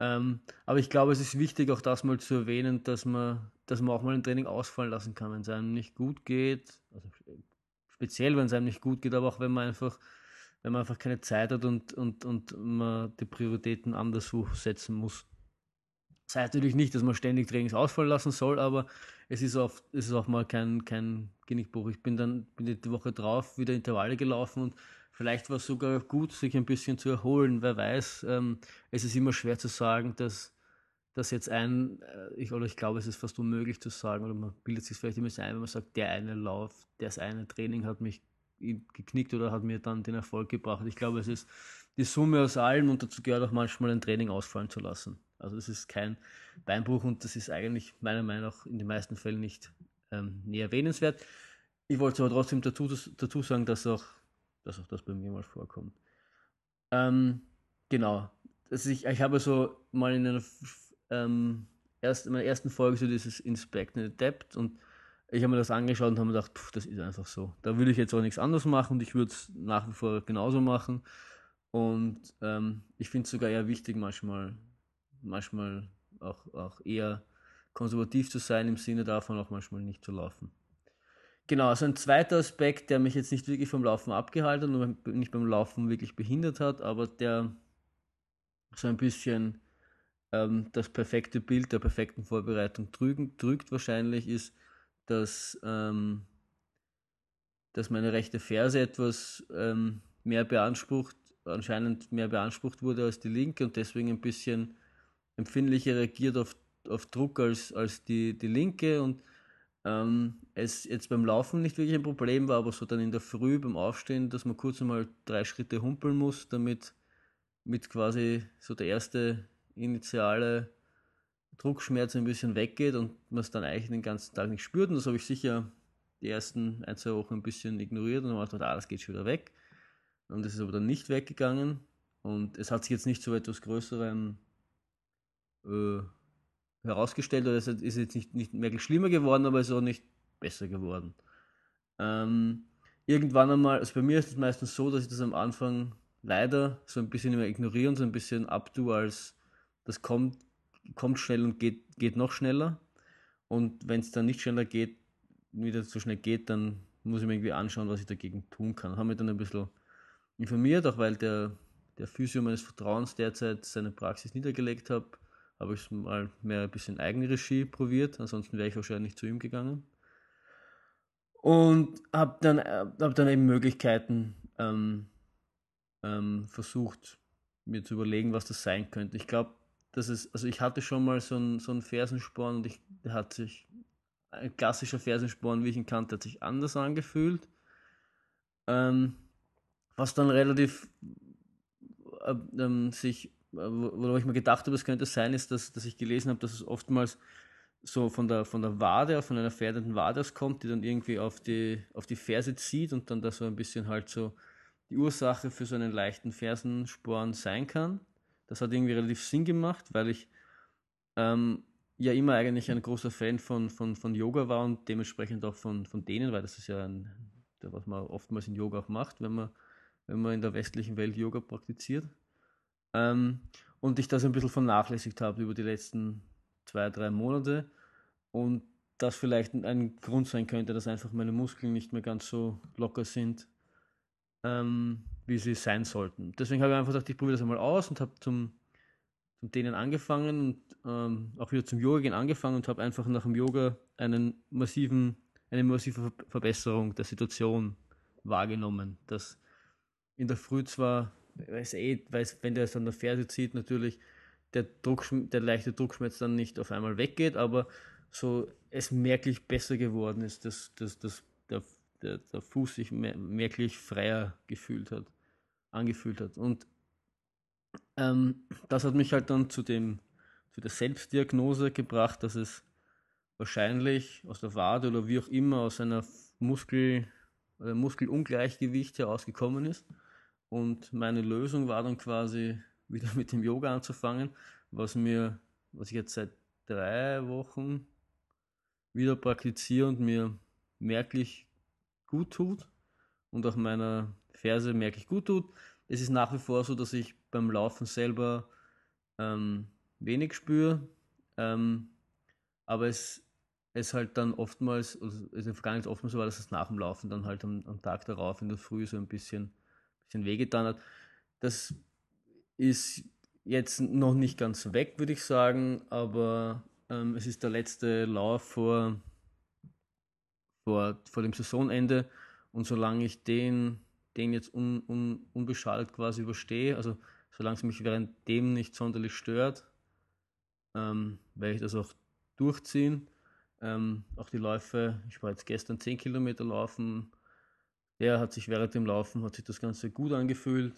Ähm, aber ich glaube, es ist wichtig, auch das mal zu erwähnen, dass man, dass man auch mal ein Training ausfallen lassen kann, wenn es einem nicht gut geht. Also speziell, wenn es einem nicht gut geht, aber auch wenn man einfach wenn man einfach keine Zeit hat und, und, und man die Prioritäten anderswo setzen muss. Das heißt natürlich nicht, dass man ständig Trainings ausfallen lassen soll, aber es ist, oft, es ist auch mal kein, kein Genickbruch. Ich bin dann bin die Woche drauf wieder Intervalle gelaufen und vielleicht war es sogar gut, sich ein bisschen zu erholen. Wer weiß, ähm, es ist immer schwer zu sagen, dass, dass jetzt ein, äh, ich, oder ich glaube, es ist fast unmöglich zu sagen, oder man bildet sich vielleicht immer ein, wenn man sagt, der eine Lauf, das eine Training hat mich geknickt oder hat mir dann den Erfolg gebracht. Ich glaube, es ist die Summe aus allem und dazu gehört auch manchmal ein Training ausfallen zu lassen. Also das ist kein Beinbruch und das ist eigentlich meiner Meinung nach in den meisten Fällen nicht ähm, nie erwähnenswert. Ich wollte aber trotzdem dazu, dazu sagen, dass auch, dass auch das bei mir mal vorkommt. Ähm, genau. Also ich, ich habe so mal in einer ähm, erst, in meiner ersten Folge so dieses Inspect and Adapt und ich habe mir das angeschaut und habe mir gedacht, pff, das ist einfach so. Da würde ich jetzt auch nichts anderes machen und ich würde es nach wie vor genauso machen. Und ähm, ich finde es sogar eher wichtig, manchmal, manchmal auch, auch eher konservativ zu sein, im Sinne davon auch manchmal nicht zu laufen. Genau, also ein zweiter Aspekt, der mich jetzt nicht wirklich vom Laufen abgehalten und nicht beim Laufen wirklich behindert hat, aber der so ein bisschen ähm, das perfekte Bild der perfekten Vorbereitung drückt wahrscheinlich, ist, dass, ähm, dass meine rechte Ferse etwas ähm, mehr beansprucht, anscheinend mehr beansprucht wurde als die linke und deswegen ein bisschen empfindlicher reagiert auf, auf Druck als, als die, die linke. Und ähm, es jetzt beim Laufen nicht wirklich ein Problem war, aber so dann in der Früh beim Aufstehen, dass man kurz einmal drei Schritte humpeln muss, damit mit quasi so der erste initiale Druckschmerz ein bisschen weggeht und man es dann eigentlich den ganzen Tag nicht spürt. Und das habe ich sicher die ersten ein, zwei Wochen ein bisschen ignoriert und habe gedacht, ah, das geht schon wieder weg. Und es ist aber dann nicht weggegangen. Und es hat sich jetzt nicht zu etwas Größerem äh, herausgestellt, oder es ist jetzt nicht, nicht merklich schlimmer geworden, aber es ist auch nicht besser geworden. Ähm, irgendwann einmal, also bei mir ist es meistens so, dass ich das am Anfang leider so ein bisschen immer ignoriere und so ein bisschen abtue, als das kommt kommt schnell und geht, geht noch schneller. Und wenn es dann nicht schneller geht, wieder so schnell geht, dann muss ich mir irgendwie anschauen, was ich dagegen tun kann. Habe mich dann ein bisschen informiert, auch weil der, der Physio meines Vertrauens derzeit seine Praxis niedergelegt hat, habe ich es mal mehr ein bisschen Eigenregie probiert, ansonsten wäre ich wahrscheinlich zu ihm gegangen. Und habe dann, hab dann eben Möglichkeiten ähm, ähm, versucht, mir zu überlegen, was das sein könnte. Ich glaube, dass es, also ich hatte schon mal so einen, so einen Fersensporn und ich, hat sich, ein klassischer Fersensporn, wie ich ihn kannte, hat sich anders angefühlt. Ähm, was dann relativ äh, ähm, sich, äh, wo ich mir gedacht habe, es könnte sein, ist, dass, dass ich gelesen habe, dass es oftmals so von der, von der Wade, von einer pferdenden Wade aus kommt, die dann irgendwie auf die, auf die Ferse zieht und dann da so ein bisschen halt so die Ursache für so einen leichten Fersensporn sein kann. Das hat irgendwie relativ Sinn gemacht, weil ich ähm, ja immer eigentlich ein großer Fan von, von, von Yoga war und dementsprechend auch von, von denen, weil das ist ja ein, was man oftmals in Yoga auch macht, wenn man, wenn man in der westlichen Welt Yoga praktiziert. Ähm, und ich das ein bisschen vernachlässigt habe über die letzten zwei, drei Monate und das vielleicht ein Grund sein könnte, dass einfach meine Muskeln nicht mehr ganz so locker sind, ähm, wie sie sein sollten. Deswegen habe ich einfach gedacht, ich probiere das einmal aus und habe zum, zum denen angefangen und ähm, auch wieder zum Yoga gehen angefangen und habe einfach nach dem Yoga einen massiven, eine massive Verbesserung der Situation wahrgenommen. Dass in der Früh zwar, weiß eh, weiß, wenn der es an der Ferse zieht, natürlich der, Druck, der leichte Druckschmerz dann nicht auf einmal weggeht, aber so es merklich besser geworden ist, dass, dass, dass der der, der Fuß sich merklich freier gefühlt hat, angefühlt hat. Und ähm, das hat mich halt dann zu dem, zu der Selbstdiagnose gebracht, dass es wahrscheinlich aus der Wade oder wie auch immer aus einer Muskel, oder Muskelungleichgewicht herausgekommen ist. Und meine Lösung war dann quasi wieder mit dem Yoga anzufangen, was mir, was ich jetzt seit drei Wochen wieder praktiziere und mir merklich gut tut und auch meiner Ferse merke ich gut tut. Es ist nach wie vor so, dass ich beim Laufen selber ähm, wenig spüre, ähm, aber es, es halt dann oftmals, also es ist gar nicht oftmals so war, dass es nach dem Laufen dann halt am, am, Tag darauf in der Früh so ein bisschen, bisschen wehgetan hat. Das ist jetzt noch nicht ganz weg, würde ich sagen, aber ähm, es ist der letzte Lauf vor, vor, vor dem Saisonende und solange ich den, den jetzt un, un, unbeschadet quasi überstehe, also solange es mich während dem nicht sonderlich stört, ähm, werde ich das auch durchziehen. Ähm, auch die Läufe, ich war jetzt gestern 10 Kilometer laufen, der hat sich während dem Laufen, hat sich das Ganze gut angefühlt.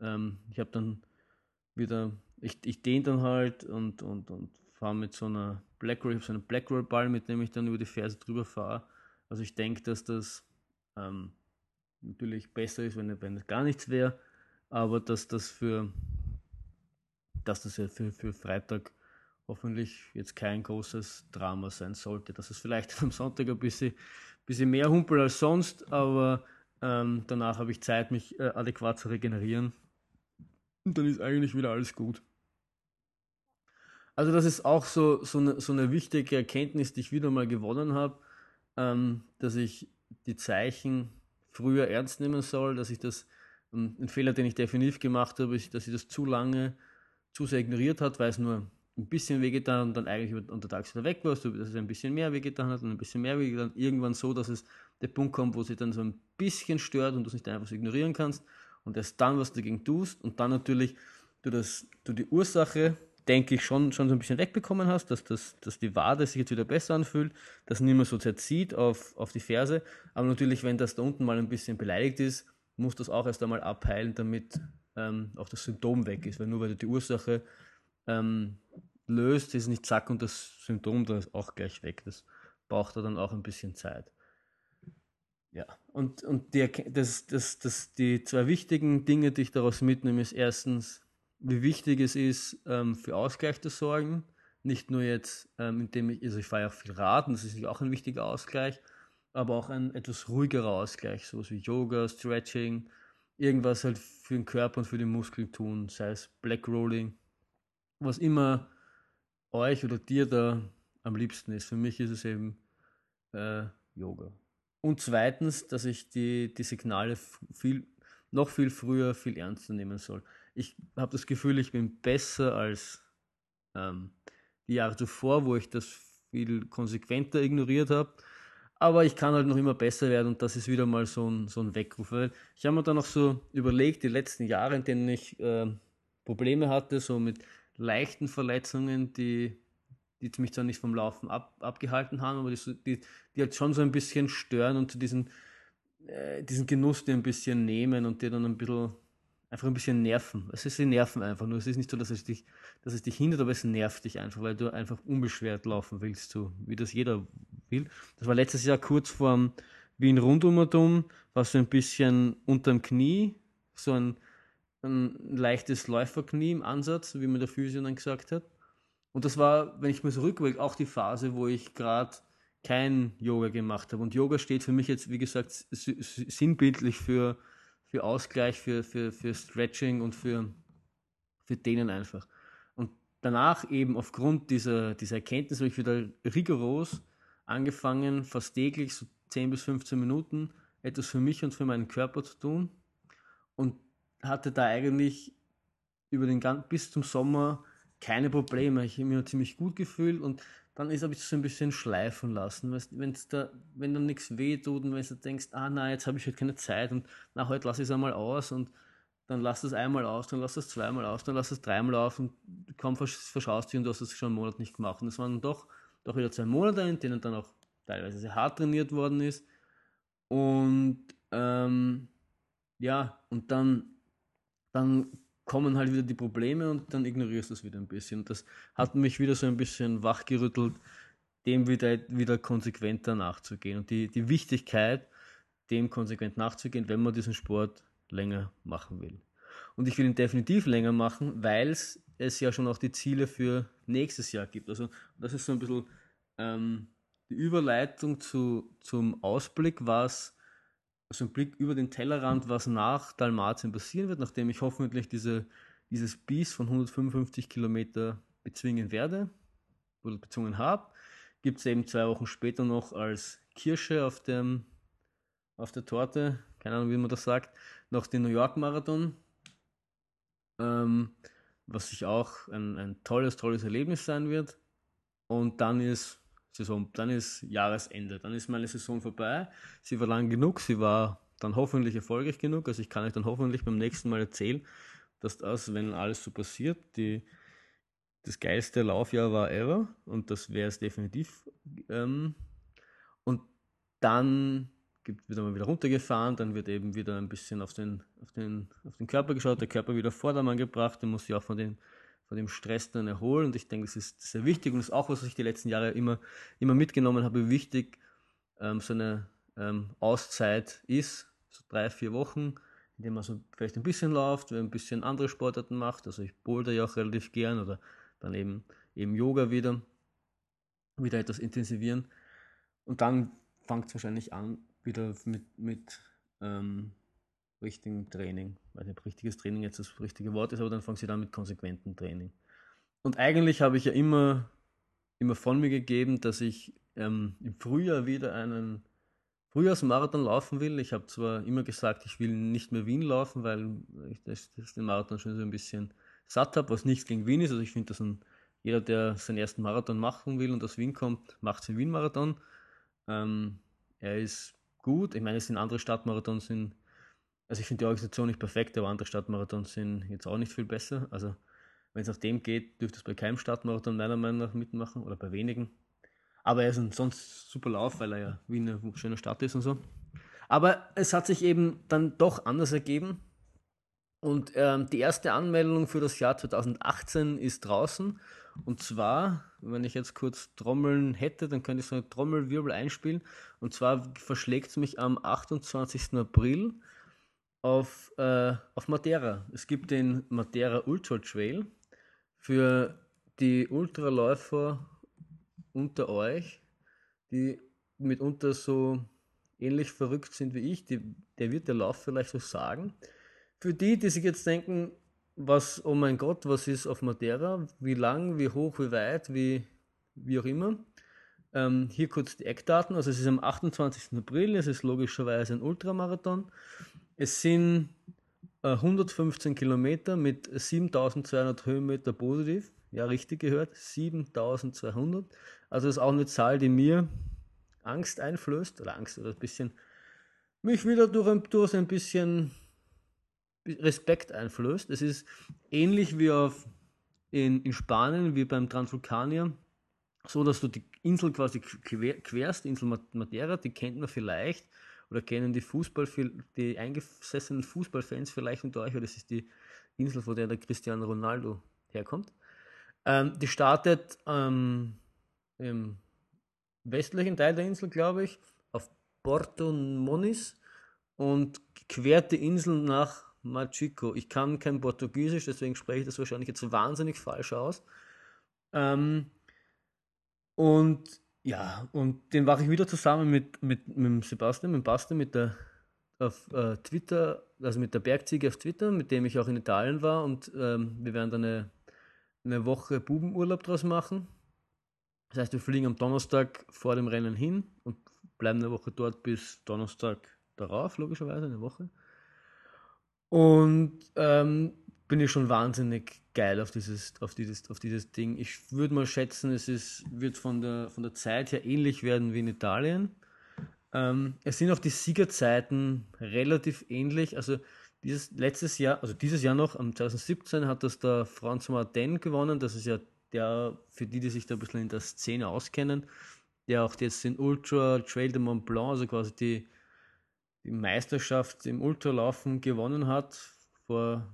Ähm, ich habe dann wieder, ich, ich dehne dann halt und, und, und fahre mit so einer Blackroll, ich habe so einen Blackroll Ball, mit dem ich dann über die Ferse drüber fahre. Also ich denke, dass das ähm, natürlich besser ist, wenn, wenn es gar nichts wäre, aber dass das für, dass das ja für, für Freitag hoffentlich jetzt kein großes Drama sein sollte. Dass es vielleicht am Sonntag ein bisschen, bisschen mehr humpel als sonst, aber ähm, danach habe ich Zeit, mich äh, adäquat zu regenerieren. Und dann ist eigentlich wieder alles gut. Also das ist auch so, so, eine, so eine wichtige Erkenntnis, die ich wieder mal gewonnen habe, ähm, dass ich die Zeichen früher ernst nehmen soll, dass ich das, ähm, ein Fehler, den ich definitiv gemacht habe, ist, dass ich das zu lange zu sehr ignoriert hat, weil es nur ein bisschen wehgetan und dann eigentlich untertags wieder weg warst, dass es ein bisschen mehr wehgetan hat und ein bisschen mehr wehgetan, irgendwann so, dass es der Punkt kommt, wo es sich dann so ein bisschen stört und du es nicht einfach so ignorieren kannst und erst dann was dagegen tust und dann natürlich du, das, du die Ursache, denke ich, schon, schon so ein bisschen wegbekommen hast, dass, das, dass die Wade sich jetzt wieder besser anfühlt, dass nicht mehr so zerzieht auf, auf die Ferse, aber natürlich, wenn das da unten mal ein bisschen beleidigt ist, muss das auch erst einmal abheilen, damit ähm, auch das Symptom weg ist, weil nur weil du die Ursache ähm, löst, ist nicht zack und das Symptom dann ist auch gleich weg. Das braucht dann auch ein bisschen Zeit. Ja, und, und die, das, das, das, die zwei wichtigen Dinge, die ich daraus mitnehme, ist erstens, wie wichtig es ist, ähm, für Ausgleich zu sorgen. Nicht nur jetzt, ähm, indem ich, also ich fahre ja auch viel Rad und das ist auch ein wichtiger Ausgleich, aber auch ein etwas ruhigerer Ausgleich, sowas wie Yoga, Stretching, irgendwas halt für den Körper und für die Muskeln tun, sei es Black Rolling, was immer euch oder dir da am liebsten ist. Für mich ist es eben äh, Yoga. Und zweitens, dass ich die, die Signale viel, noch viel früher viel ernster nehmen soll. Ich habe das Gefühl, ich bin besser als ähm, die Jahre zuvor, wo ich das viel konsequenter ignoriert habe. Aber ich kann halt noch immer besser werden und das ist wieder mal so ein, so ein Weckruf. Ich habe mir da noch so überlegt, die letzten Jahre, in denen ich äh, Probleme hatte, so mit leichten Verletzungen, die, die mich zwar nicht vom Laufen ab, abgehalten haben, aber die, die, die halt schon so ein bisschen stören und zu diesen, äh, diesen Genuss dir ein bisschen nehmen und dir dann ein bisschen einfach ein bisschen nerven. Es ist, sie nerven einfach nur. Es ist nicht so, dass es dich, dass es dich hindert, aber es nervt dich einfach, weil du einfach unbeschwert laufen willst, so wie das jeder will. Das war letztes Jahr kurz vor Wien Rundumatum, war so ein bisschen unterm Knie, so ein ein leichtes Läuferknie im Ansatz, wie mir der Physio dann gesagt hat. Und das war, wenn ich mir so rückwirke, auch die Phase, wo ich gerade kein Yoga gemacht habe. Und Yoga steht für mich jetzt, wie gesagt, sinnbildlich für, für Ausgleich, für, für, für Stretching und für, für Dehnen einfach. Und danach eben aufgrund dieser, dieser Erkenntnis habe ich wieder rigoros angefangen, fast täglich so 10 bis 15 Minuten etwas für mich und für meinen Körper zu tun. Und hatte da eigentlich über den ganzen, bis zum Sommer keine Probleme. Ich habe mich ziemlich gut gefühlt und dann ist ich so ein bisschen schleifen lassen. Wenn's da, wenn dann nichts weh tut und wenn du denkst, ah nein, jetzt habe ich halt keine Zeit und na, heute lasse ich es einmal aus und dann lass es einmal aus, dann lass es zweimal aus, dann lass es dreimal auf und kaum verschaust dich und du hast es schon einen Monat nicht gemacht. Und es waren doch, doch wieder zwei Monate, in denen dann auch teilweise sehr hart trainiert worden ist. Und ähm, ja, und dann dann kommen halt wieder die Probleme und dann ignorierst du es wieder ein bisschen. Das hat mich wieder so ein bisschen wachgerüttelt, dem wieder, wieder konsequenter nachzugehen und die, die Wichtigkeit, dem konsequent nachzugehen, wenn man diesen Sport länger machen will. Und ich will ihn definitiv länger machen, weil es ja schon auch die Ziele für nächstes Jahr gibt. Also das ist so ein bisschen ähm, die Überleitung zu, zum Ausblick, was so ein Blick über den Tellerrand, was nach Dalmatien passieren wird, nachdem ich hoffentlich diese, dieses Biest von 155 Kilometer bezwingen werde oder bezwungen habe, gibt es eben zwei Wochen später noch als Kirsche auf, dem, auf der Torte, keine Ahnung, wie man das sagt, noch den New York Marathon, ähm, was sich auch ein, ein tolles, tolles Erlebnis sein wird. Und dann ist Saison, dann ist Jahresende, dann ist meine Saison vorbei. Sie war lang genug, sie war dann hoffentlich erfolgreich genug. Also ich kann euch dann hoffentlich beim nächsten Mal erzählen, dass das, wenn alles so passiert, die, das geilste Laufjahr war ever und das wäre es definitiv. Ähm, und dann wird man wieder runtergefahren, dann wird eben wieder ein bisschen auf den, auf den, auf den Körper geschaut, der Körper wieder Vordermann gebracht, der muss sich auch von den von dem Stress dann erholen. Und ich denke, das ist sehr wichtig und ist auch, was ich die letzten Jahre immer, immer mitgenommen habe, wichtig, ähm, so eine ähm, Auszeit ist, so drei, vier Wochen, in dem man so vielleicht ein bisschen läuft, ein bisschen andere Sportarten macht. Also ich boulder ja auch relativ gern oder dann eben, eben Yoga wieder, wieder etwas intensivieren. Und dann fängt es wahrscheinlich an, wieder mit, mit ähm, richtigen Training. Ich weiß nicht, ob richtiges Training jetzt das richtige Wort ist, aber dann fangen sie dann mit konsequentem Training. Und eigentlich habe ich ja immer, immer von mir gegeben, dass ich ähm, im Frühjahr wieder einen Frühjahrsmarathon laufen will. Ich habe zwar immer gesagt, ich will nicht mehr Wien laufen, weil ich das, das den Marathon schon so ein bisschen satt habe, was nichts gegen Wien ist. Also ich finde, dass ein, jeder, der seinen ersten Marathon machen will und aus Wien kommt, macht den Wien-Marathon. Ähm, er ist gut. Ich meine, es sind andere Stadtmarathons in also ich finde die Organisation nicht perfekt, aber andere Stadtmarathons sind jetzt auch nicht viel besser. Also wenn es nach dem geht, dürfte es bei keinem Stadtmarathon meiner Meinung nach mitmachen oder bei wenigen. Aber er ist ein sonst super Lauf, weil er ja wie eine schöne Stadt ist und so. Aber es hat sich eben dann doch anders ergeben. Und ähm, die erste Anmeldung für das Jahr 2018 ist draußen. Und zwar, wenn ich jetzt kurz Trommeln hätte, dann könnte ich so eine Trommelwirbel einspielen. Und zwar verschlägt es mich am 28. April auf, äh, auf Madeira. Es gibt den Madeira Ultra Trail für die Ultraläufer unter euch, die mitunter so ähnlich verrückt sind wie ich, die, der wird der Lauf vielleicht so sagen. Für die, die sich jetzt denken, was, oh mein Gott, was ist auf Madeira, wie lang, wie hoch, wie weit, wie, wie auch immer. Ähm, hier kurz die Eckdaten. Also es ist am 28. April, es ist logischerweise ein Ultramarathon. Es sind äh, 115 Kilometer mit 7200 Höhenmeter positiv. Ja, richtig gehört, 7200. Also das ist auch eine Zahl, die mir Angst einflößt, oder Angst oder ein bisschen, mich wieder durch ein, durch ein bisschen Respekt einflößt. Es ist ähnlich wie auf, in, in Spanien, wie beim Transvulkanier, so dass du die Insel quasi querst, die Insel Madeira, die kennt man vielleicht oder kennen die Fußball, die eingesessenen Fußballfans vielleicht unter euch, weil das ist die Insel, von der der Cristiano Ronaldo herkommt. Ähm, die startet ähm, im westlichen Teil der Insel, glaube ich, auf Porto Moniz und quert die Insel nach Machico. Ich kann kein Portugiesisch, deswegen spreche ich das wahrscheinlich jetzt wahnsinnig falsch aus. Ähm, und ja, und den mache ich wieder zusammen mit, mit, mit Sebastian, mit Basti, mit der auf äh, Twitter, also mit der Bergziege auf Twitter, mit dem ich auch in Italien war und ähm, wir werden dann eine, eine Woche Bubenurlaub draus machen. Das heißt, wir fliegen am Donnerstag vor dem Rennen hin und bleiben eine Woche dort bis Donnerstag darauf, logischerweise, eine Woche. Und ähm, bin ich schon wahnsinnig geil auf dieses, auf dieses, auf dieses Ding. Ich würde mal schätzen, es ist, wird von der, von der Zeit her ähnlich werden wie in Italien. Ähm, es sind auch die Siegerzeiten relativ ähnlich. Also dieses letztes Jahr, also dieses Jahr noch, am 2017 hat das der François Martin gewonnen. Das ist ja der, für die, die sich da ein bisschen in der Szene auskennen, der auch jetzt den Ultra Trail de Mont Blanc, also quasi die, die Meisterschaft im Ultralaufen gewonnen hat vor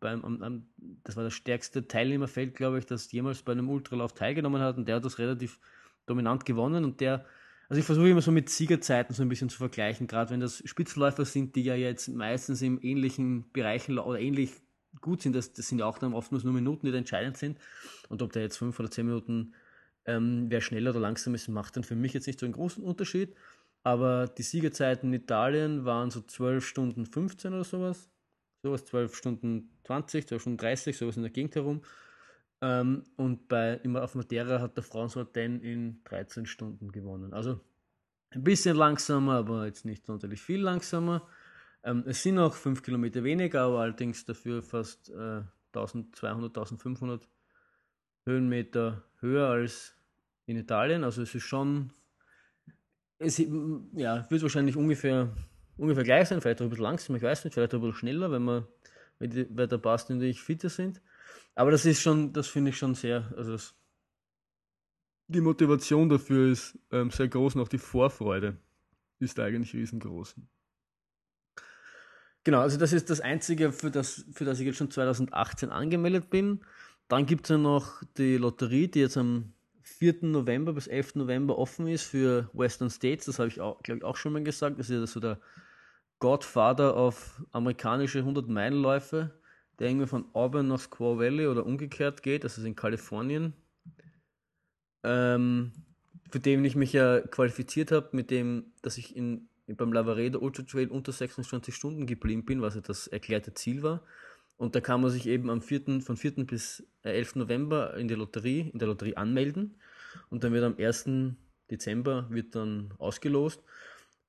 beim, am, das war das stärkste Teilnehmerfeld, glaube ich, das jemals bei einem Ultralauf teilgenommen hat. Und der hat das relativ dominant gewonnen. Und der, also ich versuche immer so mit Siegerzeiten so ein bisschen zu vergleichen, gerade wenn das Spitzenläufer sind, die ja jetzt meistens im ähnlichen Bereichen oder ähnlich gut sind, das, das sind ja auch dann oft nur Minuten, die da entscheidend sind. Und ob der jetzt fünf oder zehn Minuten ähm, wer schneller oder langsam ist, macht dann für mich jetzt nicht so einen großen Unterschied. Aber die Siegerzeiten in Italien waren so 12 Stunden 15 oder sowas sowas 12 Stunden 20, 12 Stunden 30, sowas in der Gegend herum. Ähm, und bei immer auf Madeira hat der François Den in 13 Stunden gewonnen. Also ein bisschen langsamer, aber jetzt nicht sonderlich viel langsamer. Ähm, es sind noch 5 Kilometer weniger, aber allerdings dafür fast äh, 1200, 1500 Höhenmeter höher als in Italien. Also es ist schon, es ja, wird wahrscheinlich ungefähr, ungefähr gleich sein, vielleicht auch ein bisschen langsamer, ich weiß nicht, vielleicht auch ein bisschen schneller, wenn man, weil der Basti und ich fitter sind. Aber das ist schon, das finde ich schon sehr, also das, die Motivation dafür ist ähm, sehr groß und auch die Vorfreude ist eigentlich riesengroß. Genau, also das ist das Einzige, für das, für das ich jetzt schon 2018 angemeldet bin. Dann gibt es ja noch die Lotterie, die jetzt am 4. November bis 11. November offen ist für Western States. Das habe ich, auch, glaube ich, auch schon mal gesagt. Das ist ja so der Godfather auf amerikanische 100-Meilen-Läufe, der irgendwie von Auburn nach Squaw Valley oder umgekehrt geht. Das ist in Kalifornien. Ähm, für den ich mich ja qualifiziert habe, mit dem, dass ich in, beim Lavaredo Ultra Trail unter 26 Stunden geblieben bin, was ja das erklärte Ziel war. Und da kann man sich eben am 4., von 4. bis 11. Äh, November in, die Lotterie, in der Lotterie anmelden. Und dann wird am 1. Dezember wird dann ausgelost.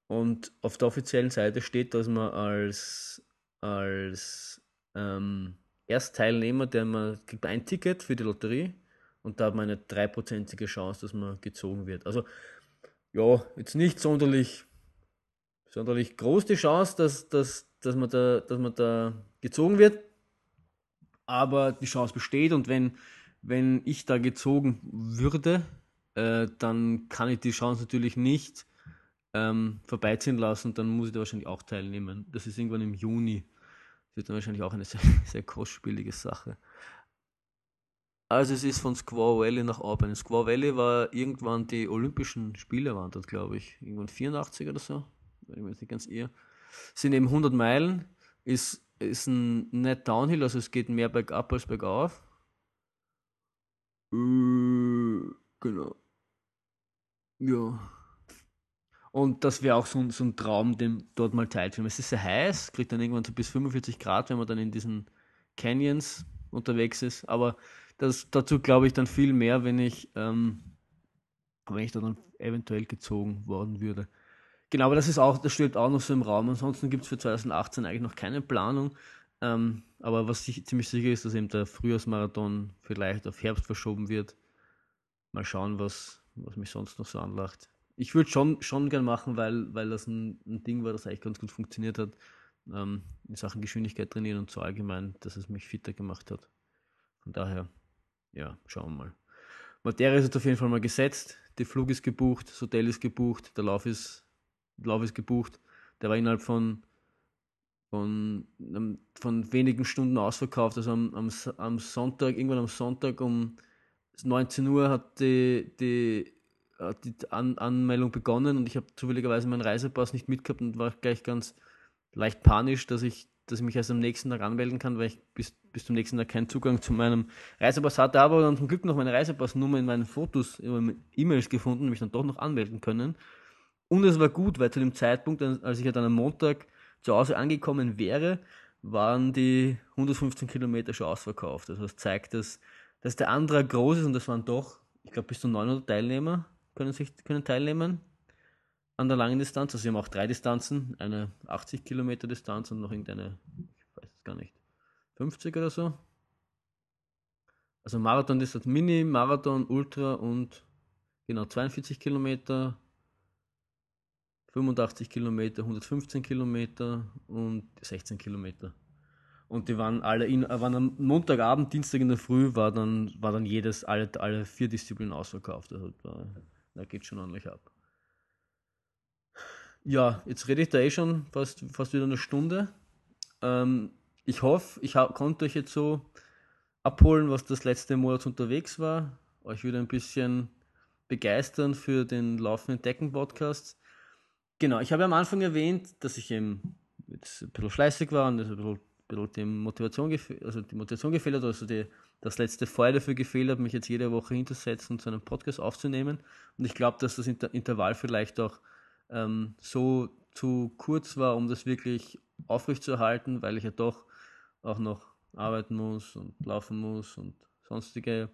Und auf der offiziellen Seite steht, dass man als, als ähm, Erstteilnehmer, der man kriegt ein Ticket für die Lotterie und da hat man eine dreiprozentige Chance, dass man gezogen wird. Also ja, jetzt nicht sonderlich, sonderlich groß die Chance, dass, dass, dass, man da, dass man da gezogen wird aber die Chance besteht und wenn, wenn ich da gezogen würde, äh, dann kann ich die Chance natürlich nicht ähm, vorbeiziehen lassen dann muss ich da wahrscheinlich auch teilnehmen. Das ist irgendwann im Juni. Das wird dann wahrscheinlich auch eine sehr, sehr kostspielige Sache. Also es ist von Squaw Valley nach Auburn. Squaw Valley war irgendwann die Olympischen Spiele waren dort, glaube ich. Irgendwann 84 oder so. Ich mich nicht ganz irre. Sind eben 100 Meilen. Ist ist ein nicht Downhill, also es geht mehr bergab als bergauf. Äh, genau. Ja. Und das wäre auch so ein, so ein Traum, dem dort mal teilzunehmen. Es ist sehr heiß, kriegt dann irgendwann so bis 45 Grad, wenn man dann in diesen Canyons unterwegs ist. Aber das, dazu glaube ich dann viel mehr, wenn ich, ähm, wenn ich da dann eventuell gezogen worden würde. Genau, aber das ist auch, das steht auch noch so im Raum. Ansonsten gibt es für 2018 eigentlich noch keine Planung. Ähm, aber was sich, ziemlich sicher ist, dass eben der Frühjahrsmarathon vielleicht auf Herbst verschoben wird. Mal schauen, was, was mich sonst noch so anlacht. Ich würde schon, schon gern machen, weil, weil das ein, ein Ding war, das eigentlich ganz gut funktioniert hat. Ähm, in Sachen Geschwindigkeit trainieren und so allgemein, dass es mich fitter gemacht hat. Von daher, ja, schauen wir mal. Materie ist jetzt auf jeden Fall mal gesetzt. Der Flug ist gebucht, das Hotel ist gebucht, der Lauf ist Lauf ist gebucht. Der war innerhalb von, von, ähm, von wenigen Stunden ausverkauft. Also am, am, am Sonntag, irgendwann am Sonntag um 19 Uhr hat die, die, hat die An Anmeldung begonnen und ich habe zufälligerweise meinen Reisepass nicht mitgehabt und war gleich ganz leicht panisch, dass ich, dass ich mich erst am nächsten Tag anmelden kann, weil ich bis, bis zum nächsten Tag keinen Zugang zu meinem Reisepass hatte, aber dann zum Glück noch meine Reisepassnummer in meinen Fotos, in meinen E-Mails gefunden und mich dann doch noch anmelden können. Und es war gut, weil zu dem Zeitpunkt, als ich ja dann am Montag zu Hause angekommen wäre, waren die 115 Kilometer schon ausverkauft. Also das zeigt, dass, dass der Antrag groß ist und das waren doch, ich glaube, bis zu 900 Teilnehmer können, sich, können teilnehmen an der langen Distanz. Also sie haben auch drei Distanzen, eine 80 Kilometer Distanz und noch irgendeine, ich weiß es gar nicht, 50 oder so. Also Marathon ist das Mini, Marathon, Ultra und genau 42 Kilometer, 85 Kilometer, 115 Kilometer und 16 Kilometer. Und die waren alle in, waren am Montagabend, Dienstag in der Früh war dann, war dann jedes, alle, alle vier Disziplinen ausverkauft. Also da geht schon ordentlich ab. Ja, jetzt rede ich da eh schon fast, fast wieder eine Stunde. Ähm, ich hoffe, ich konnte euch jetzt so abholen, was das letzte Monat unterwegs war. Euch wieder ein bisschen begeistern für den laufenden Decken-Podcast. Genau, ich habe am Anfang erwähnt, dass ich eben jetzt ein bisschen fleißig war und ein bisschen, bisschen die, Motivation also die Motivation gefehlt hat, also die, das letzte Feuer dafür gefehlt hat, mich jetzt jede Woche hinzusetzen und so einen Podcast aufzunehmen. Und ich glaube, dass das Inter Intervall vielleicht auch ähm, so zu kurz war, um das wirklich aufrechtzuerhalten, weil ich ja doch auch noch arbeiten muss und laufen muss und sonstige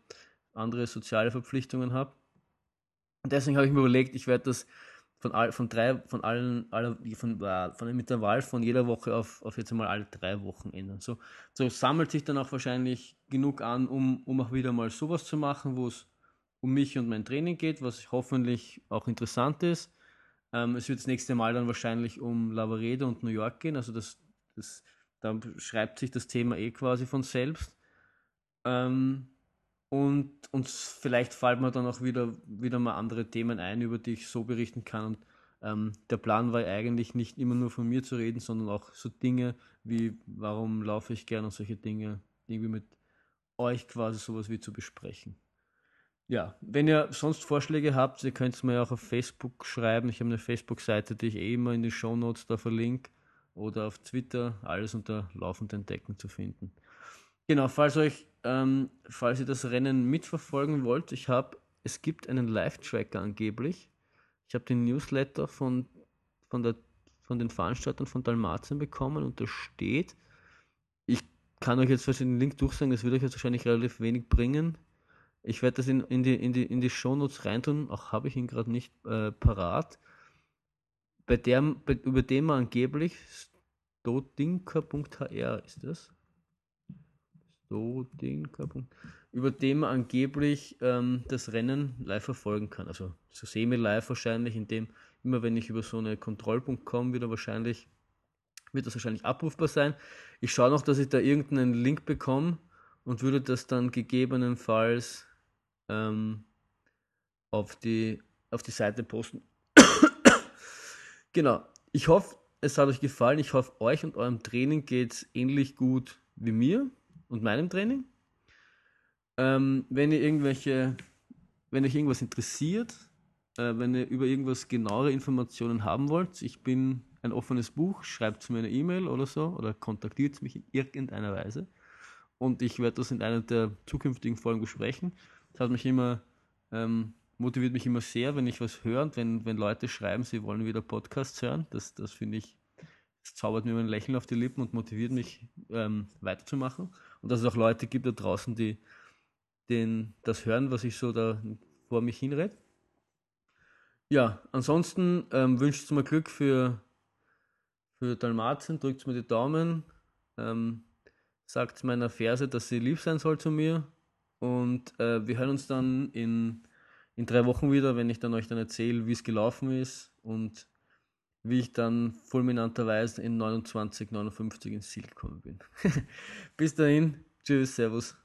andere soziale Verpflichtungen habe. Deswegen habe ich mir überlegt, ich werde das von, all, von drei, von allen, alle, von, äh, von einem Intervall von jeder Woche auf, auf jetzt einmal alle drei Wochen ändern. So, so sammelt sich dann auch wahrscheinlich genug an, um, um auch wieder mal sowas zu machen, wo es um mich und mein Training geht, was hoffentlich auch interessant ist. Ähm, es wird das nächste Mal dann wahrscheinlich um Lavaredo und New York gehen, also das, das, da schreibt sich das Thema eh quasi von selbst. Ähm, und, und vielleicht fallen mir dann auch wieder, wieder mal andere Themen ein, über die ich so berichten kann. Und ähm, der Plan war eigentlich nicht immer nur von mir zu reden, sondern auch so Dinge wie, warum laufe ich gern und solche Dinge irgendwie mit euch quasi sowas wie zu besprechen. Ja, wenn ihr sonst Vorschläge habt, ihr könnt es mir auch auf Facebook schreiben. Ich habe eine Facebook-Seite, die ich eh immer in die Show Notes da verlinke. Oder auf Twitter, alles unter laufenden Decken zu finden. Genau, falls euch, ähm, falls ihr das Rennen mitverfolgen wollt, ich habe, es gibt einen Live-Tracker angeblich. Ich habe den Newsletter von, von, der, von den Veranstaltern von Dalmatien bekommen und da steht, ich kann euch jetzt den Link durchsagen, das wird euch jetzt wahrscheinlich relativ wenig bringen. Ich werde das in, in, die, in, die, in die Shownotes reintun, auch habe ich ihn gerade nicht äh, parat. Bei der, bei, über den man angeblich stodinker.hr ist das Stodinker. Über den man angeblich ähm, das Rennen live verfolgen kann. Also so semi-live wahrscheinlich, indem immer wenn ich über so eine Kontrollpunkt komme, wieder wahrscheinlich wird das wahrscheinlich abrufbar sein. Ich schaue noch, dass ich da irgendeinen Link bekomme und würde das dann gegebenenfalls ähm, auf, die, auf die Seite posten. genau. Ich hoffe, es hat euch gefallen. Ich hoffe, euch und eurem Training geht es ähnlich gut wie mir und meinem Training. Ähm, wenn ihr irgendwelche, wenn euch irgendwas interessiert, äh, wenn ihr über irgendwas genauere Informationen haben wollt, ich bin ein offenes Buch, schreibt mir eine E-Mail oder so oder kontaktiert mich in irgendeiner Weise und ich werde das in einer der zukünftigen Folgen besprechen. Das hat mich immer, ähm, motiviert mich immer sehr, wenn ich was höre und wenn, wenn Leute schreiben, sie wollen wieder Podcasts hören. Das, das finde ich, das zaubert mir ein Lächeln auf die Lippen und motiviert mich ähm, weiterzumachen. Und dass es auch Leute gibt da draußen, die den, das hören, was ich so da vor mich hinrede. Ja, ansonsten ähm, wünscht mir Glück für, für Dalmatien, drückt mir die Daumen, ähm, sagt meiner Ferse, dass sie lieb sein soll zu mir. Und äh, wir hören uns dann in, in drei Wochen wieder, wenn ich dann euch dann erzähle, wie es gelaufen ist und wie ich dann fulminanterweise in 29, 59 ins Ziel gekommen bin. Bis dahin, tschüss, servus.